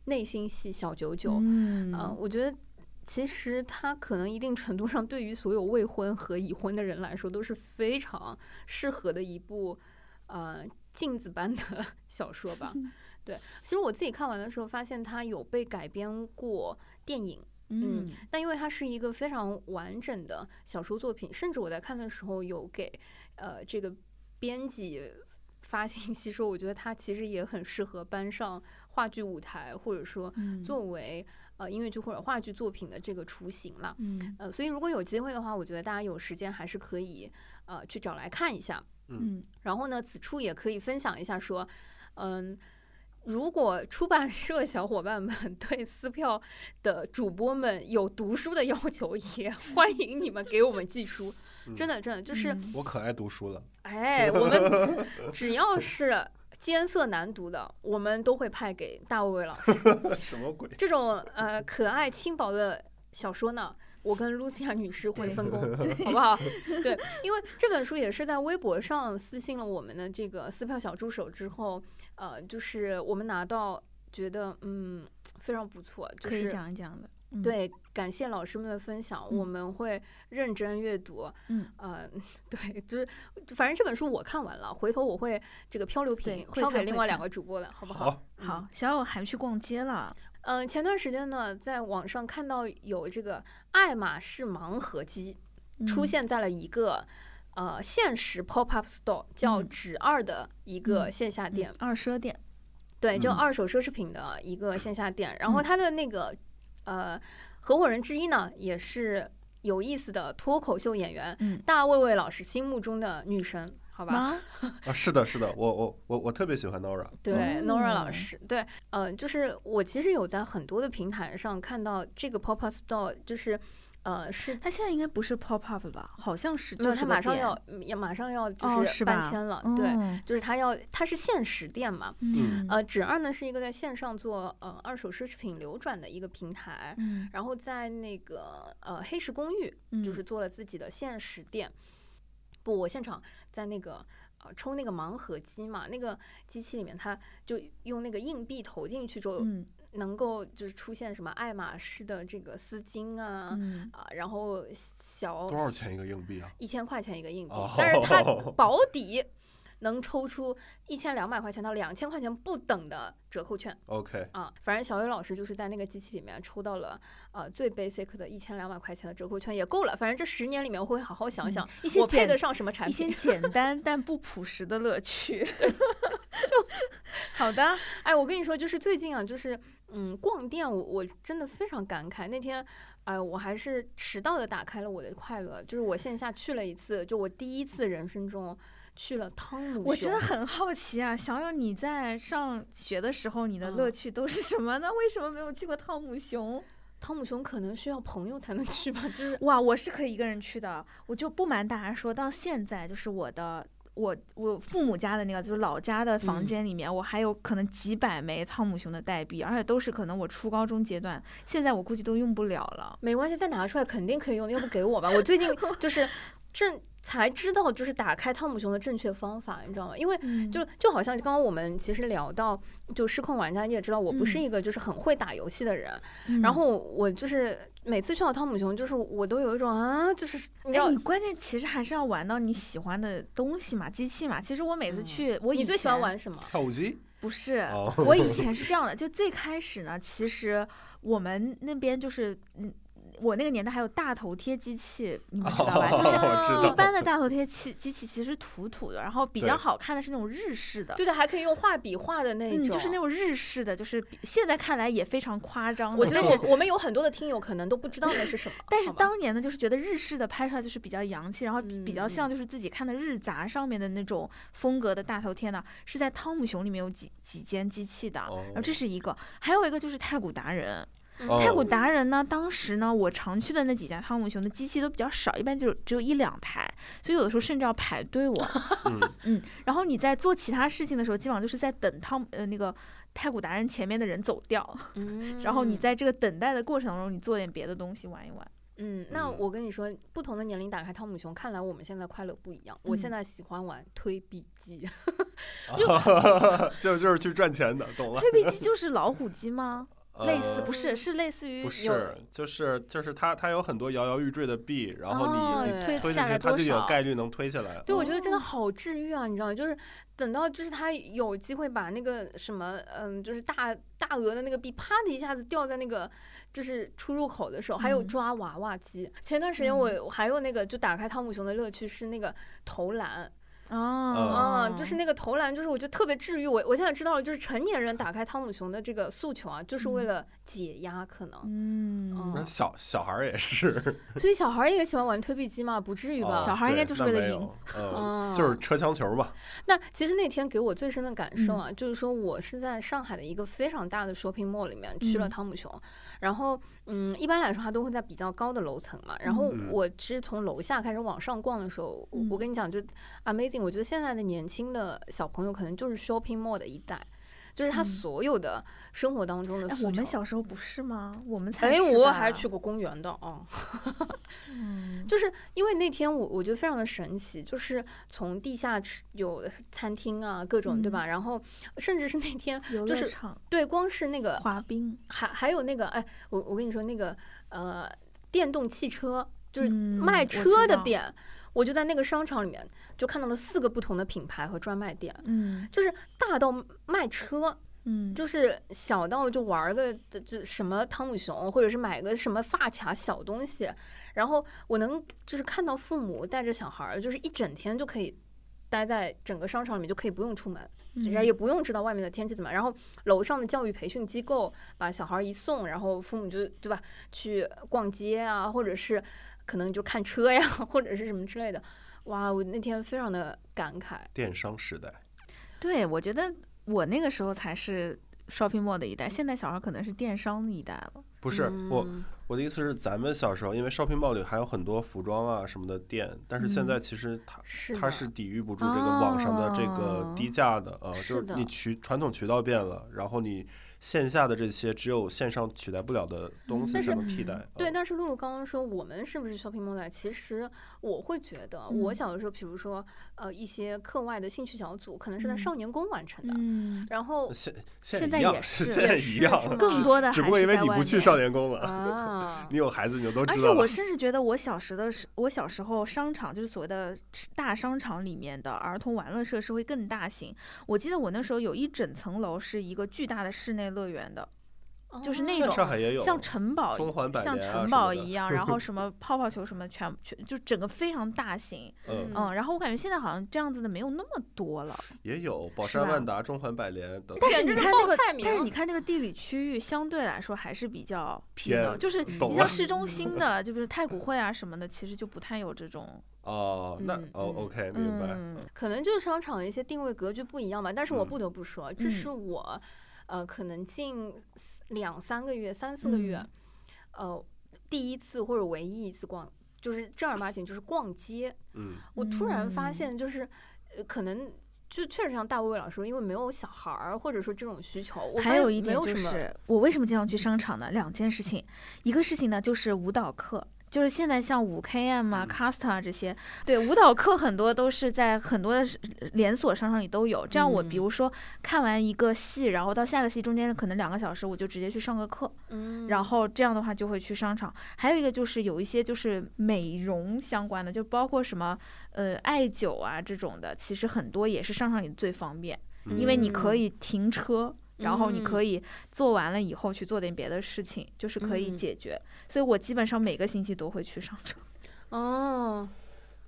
内心戏小九九，嗯，我觉得其实它可能一定程度上对于所有未婚和已婚的人来说都是非常适合的一部呃镜子般的 <laughs> 小说吧。<laughs> 对，其实我自己看完的时候发现它有被改编过电影，嗯，但因为它是一个非常完整的小说作品，甚至我在看的时候有给呃这个编辑发信息说，我觉得它其实也很适合搬上。话剧舞台，或者说作为呃音乐剧或者话剧作品的这个雏形了，嗯，呃，所以如果有机会的话，我觉得大家有时间还是可以呃去找来看一下，嗯，然后呢，此处也可以分享一下说，嗯，如果出版社小伙伴们对撕票的主播们有读书的要求，也欢迎你们给我们寄书，真的真的就是我可爱读书了，哎，我们只要是。艰涩难读的，我们都会派给大卫老师。<laughs> 什么鬼？这种呃可爱轻薄的小说呢，我跟露西亚女士会分工，好不好？对，因为这本书也是在微博上私信了我们的这个撕票小助手之后，呃，就是我们拿到觉得嗯非常不错，就是讲一讲的。对，感谢老师们的分享，我们会认真阅读。嗯，呃，<laughs> 对，就是反正这本书我看完了，回头我会这个漂流瓶漂给另外两个主播的，好不好？好，小友还去逛街了。嗯，前段时间呢，在网上看到有这个爱马仕盲盒机出现在了一个呃现实 pop up store，叫纸二的一个线下店，二奢店。对，就二手奢侈品的一个线下店，然后它的那个。呃，合伙人之一呢，也是有意思的脱口秀演员，嗯，大卫卫老师心目中的女神，好吧？<laughs> 啊，是的，是的，我我我我特别喜欢 Nora，对，Nora 老师，对，嗯，就是我其实有在很多的平台上看到这个 Pop Up Store，就是。呃，是他现在应该不是 pop up 吧？好像是，就是他马上要要马上要就是搬迁了，对，就是他要他是限时店嘛。嗯，呃，纸二呢是一个在线上做呃二手奢侈品流转的一个平台，嗯，然后在那个呃黑石公寓就是做了自己的限时店。不，我现场在那个呃抽那个盲盒机嘛，那个机器里面它就用那个硬币投进去之后。能够就是出现什么爱马仕的这个丝巾啊啊，然后小多少钱一个硬币啊？一千块钱一个硬币，但是它 <laughs> 保底能抽出一千两百块钱到两千块钱不等的折扣券。OK 啊，反正小雨老师就是在那个机器里面抽到了呃最 basic 的一千两百块钱的折扣券也够了。反正这十年里面我会好好想想，我配得上什么产品？一些简单但不朴实的乐趣。<laughs> <laughs> 就好的，哎，我跟你说，就是最近啊，就是。嗯，逛店我我真的非常感慨。那天，哎，我还是迟到的打开了我的快乐，就是我线下去了一次，就我第一次人生中去了汤姆熊。我真的很好奇啊，小友你在上学的时候，你的乐趣都是什么呢？为什么没有去过汤姆熊？汤姆熊可能需要朋友才能去吧，就是哇，我是可以一个人去的。我就不瞒大家说，到现在就是我的。我我父母家的那个就是老家的房间里面，我还有可能几百枚汤姆熊的代币，而且都是可能我初高中阶段，现在我估计都用不了了。没关系，再拿出来肯定可以用，要不给我吧？我最近就是 <laughs> 正。才知道就是打开汤姆熊的正确方法，你知道吗？因为就就好像刚刚我们其实聊到就失控玩家，你也知道我不是一个就是很会打游戏的人，然后我就是每次去到汤姆熊，就是我都有一种啊，就是你知道，你关键其实还是要玩到你喜欢的东西嘛，机器嘛。其实我每次去，我你最喜欢玩什么？跳舞机？不是，我以前 <laughs> 是这样的，就最开始呢，其实我们那边就是嗯。我那个年代还有大头贴机器，你们知道吧？就是一般的大头贴器机器其实土土的，然后比较好看的是那种日式的，对的，还可以用画笔画的那种，就是那种日式的，就是现在看来也非常夸张。我觉得我我们有很多的听友可能都不知道那是什么，<laughs> 但是当年呢，就是觉得日式的拍出来就是比较洋气，然后比较像就是自己看的日杂上面的那种风格的大头贴呢，是在汤姆熊里面有几几间机器的，然后这是一个，还有一个就是太古达人。太古达人呢？当时呢，我常去的那几家汤姆熊的机器都比较少，一般就只有一两台，所以有的时候甚至要排队。<laughs> 我，<laughs> 嗯，然后你在做其他事情的时候，基本上就是在等汤呃那个太古达人前面的人走掉，<laughs> 嗯然后你在这个等待的过程中，你做点别的东西玩一玩。嗯，那我跟你说，不同的年龄打开汤姆熊，看来我们现在快乐不一样。我现在喜欢玩推币机，就就是去赚钱的，懂了。推币机就是老虎机吗？类似不是，是类似于不是，就是就是它它有很多摇摇欲坠的币，然后你你推下去，它就有概率能推下来。对，我觉得真的好治愈啊，你知道吗？就是等到就是他有机会把那个什么嗯，就是大大额的那个币啪的一下子掉在那个就是出入口的时候，还有抓娃娃机。前段时间我还有那个就打开汤姆熊的乐趣是那个投篮。哦，就是那个投篮，就是我觉得特别治愈我。我现在知道了，就是成年人打开汤姆熊的这个诉求啊，就是为了解压，可能。嗯，小小孩也是。所以小孩也喜欢玩推币机嘛？不至于吧？小孩应该就是为了赢，嗯，就是车枪球吧。那其实那天给我最深的感受啊，就是说我是在上海的一个非常大的 shopping mall 里面去了汤姆熊。然后，嗯，一般来说，它都会在比较高的楼层嘛。然后我其实从楼下开始往上逛的时候，我跟你讲，就 amazing。我觉得现在的年轻的小朋友可能就是 shopping mall 的一代。就是他所有的生活当中的，我们小时候不是吗？我们才哎，我还去过公园的啊。嗯，<laughs> 就是因为那天我我觉得非常的神奇，就是从地下吃有餐厅啊，各种对吧？然后甚至是那天就是对，光是那个滑冰，还还有那个哎，我我跟你说那个呃电动汽车，就是卖车的店。我就在那个商场里面，就看到了四个不同的品牌和专卖店，嗯，就是大到卖车，嗯，就是小到就玩个这这什么汤姆熊，或者是买个什么发卡小东西，然后我能就是看到父母带着小孩儿，就是一整天就可以待在整个商场里面，就可以不用出门，也不用知道外面的天气怎么，然后楼上的教育培训机构把小孩一送，然后父母就对吧，去逛街啊，或者是。可能就看车呀，<laughs> 或者是什么之类的，哇！我那天非常的感慨。电商时代，对我觉得我那个时候才是 shopping mall 的一代，现在小孩可能是电商一代了。不是我，我的意思是咱们小时候，因为 shopping mall 里还有很多服装啊什么的店，但是现在其实它它是抵御不住这个网上的这个低价的啊，就是你渠传统渠道变了，然后你。线下的这些只有线上取代不了的东西才能替代。对，但是露露刚刚说我们是不是 shopping mall？其实我会觉得，我小的时候，比如说呃一些课外的兴趣小组，可能是在少年宫完成的。嗯。然后现现在也是现在一样，更多的只不过因为你不去少年宫了啊。<laughs> 你有孩子，你就都知道。而且我甚至觉得，我小时的时，我小时候商场就是所谓的大商场里面的儿童玩乐设施会更大型。我记得我那时候有一整层楼是一个巨大的室内乐园的。就是那种上海也有像城堡，中环百像城堡一样，<laughs> 然后什么泡泡球什么全全就整个非常大型，嗯嗯，然后我感觉现在好像这样子的没有那么多了，也有宝山万达、中环百联等。但是你看那个，但是你看那个地理区域相对来说还是比较偏的，就是你像市中心 <laughs> 的，就比如太古汇啊什么的，其实就不太有这种。哦，那哦，OK，明白。可能就是商场的一些定位格局不一样吧，但是我不得不说，这是我，呃，可能近两三个月、三四个月，呃，第一次或者唯一一次逛，就是正儿八经就是逛街。嗯，我突然发现，就是可能就确实像大卫老师说，因为没有小孩儿，或者说这种需求。我还有一点就是，我为什么经常去商场呢？两件事情，一个事情呢就是舞蹈课。就是现在像五 KM 啊、Casta 啊这些，对舞蹈课很多都是在很多的连锁商场里都有。这样我比如说看完一个戏，然后到下个戏中间可能两个小时，我就直接去上个课。嗯，然后这样的话就会去商场。还有一个就是有一些就是美容相关的，就包括什么呃艾灸啊这种的，其实很多也是商场里最方便，因为你可以停车。然后你可以做完了以后去做点别的事情，就是可以解决。所以我基本上每个星期都会去商场。<laughs> 哦，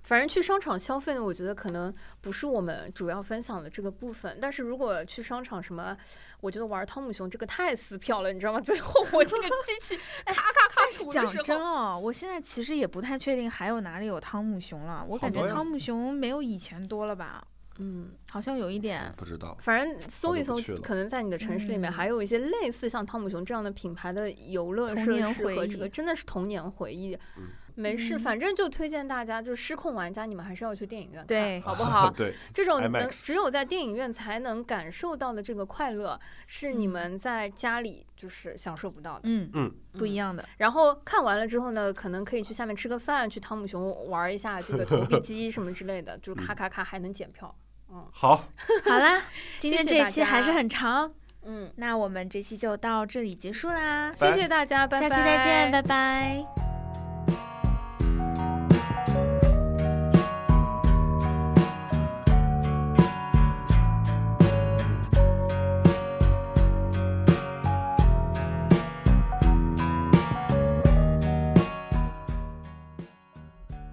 反正去商场消费呢，我觉得可能不是我们主要分享的这个部分。但是如果去商场什么，我觉得玩汤姆熊这个太撕票了，你知道吗？最后我这个机器 <laughs> 咔咔咔吐讲真哦，我现在其实也不太确定还有哪里有汤姆熊了。我感觉汤姆熊没有以前多了吧。嗯，好像有一点不知道。反正搜一搜，可能在你的城市里面还有一些类似像汤姆熊这样的品牌的游乐设施和这个真的是童年回忆。没事，反正就推荐大家，就失控玩家，你们还是要去电影院看，好不好？<laughs> 对，这种能只有在电影院才能感受到的这个快乐，是你们在家里就是享受不到的。嗯嗯，不一样的。然后看完了之后呢，可能可以去下面吃个饭，去汤姆熊玩一下这个投币机什么之类的，就咔咔咔还能检票。嗯，好，<laughs> 好啦，今天这一期还是很长，嗯，那我们这期就到这里结束啦，谢谢大家，拜拜，下期再见，拜拜。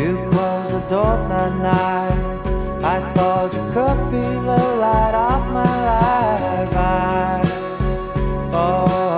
You closed the door that night. I thought you could be the light of my life. I, oh.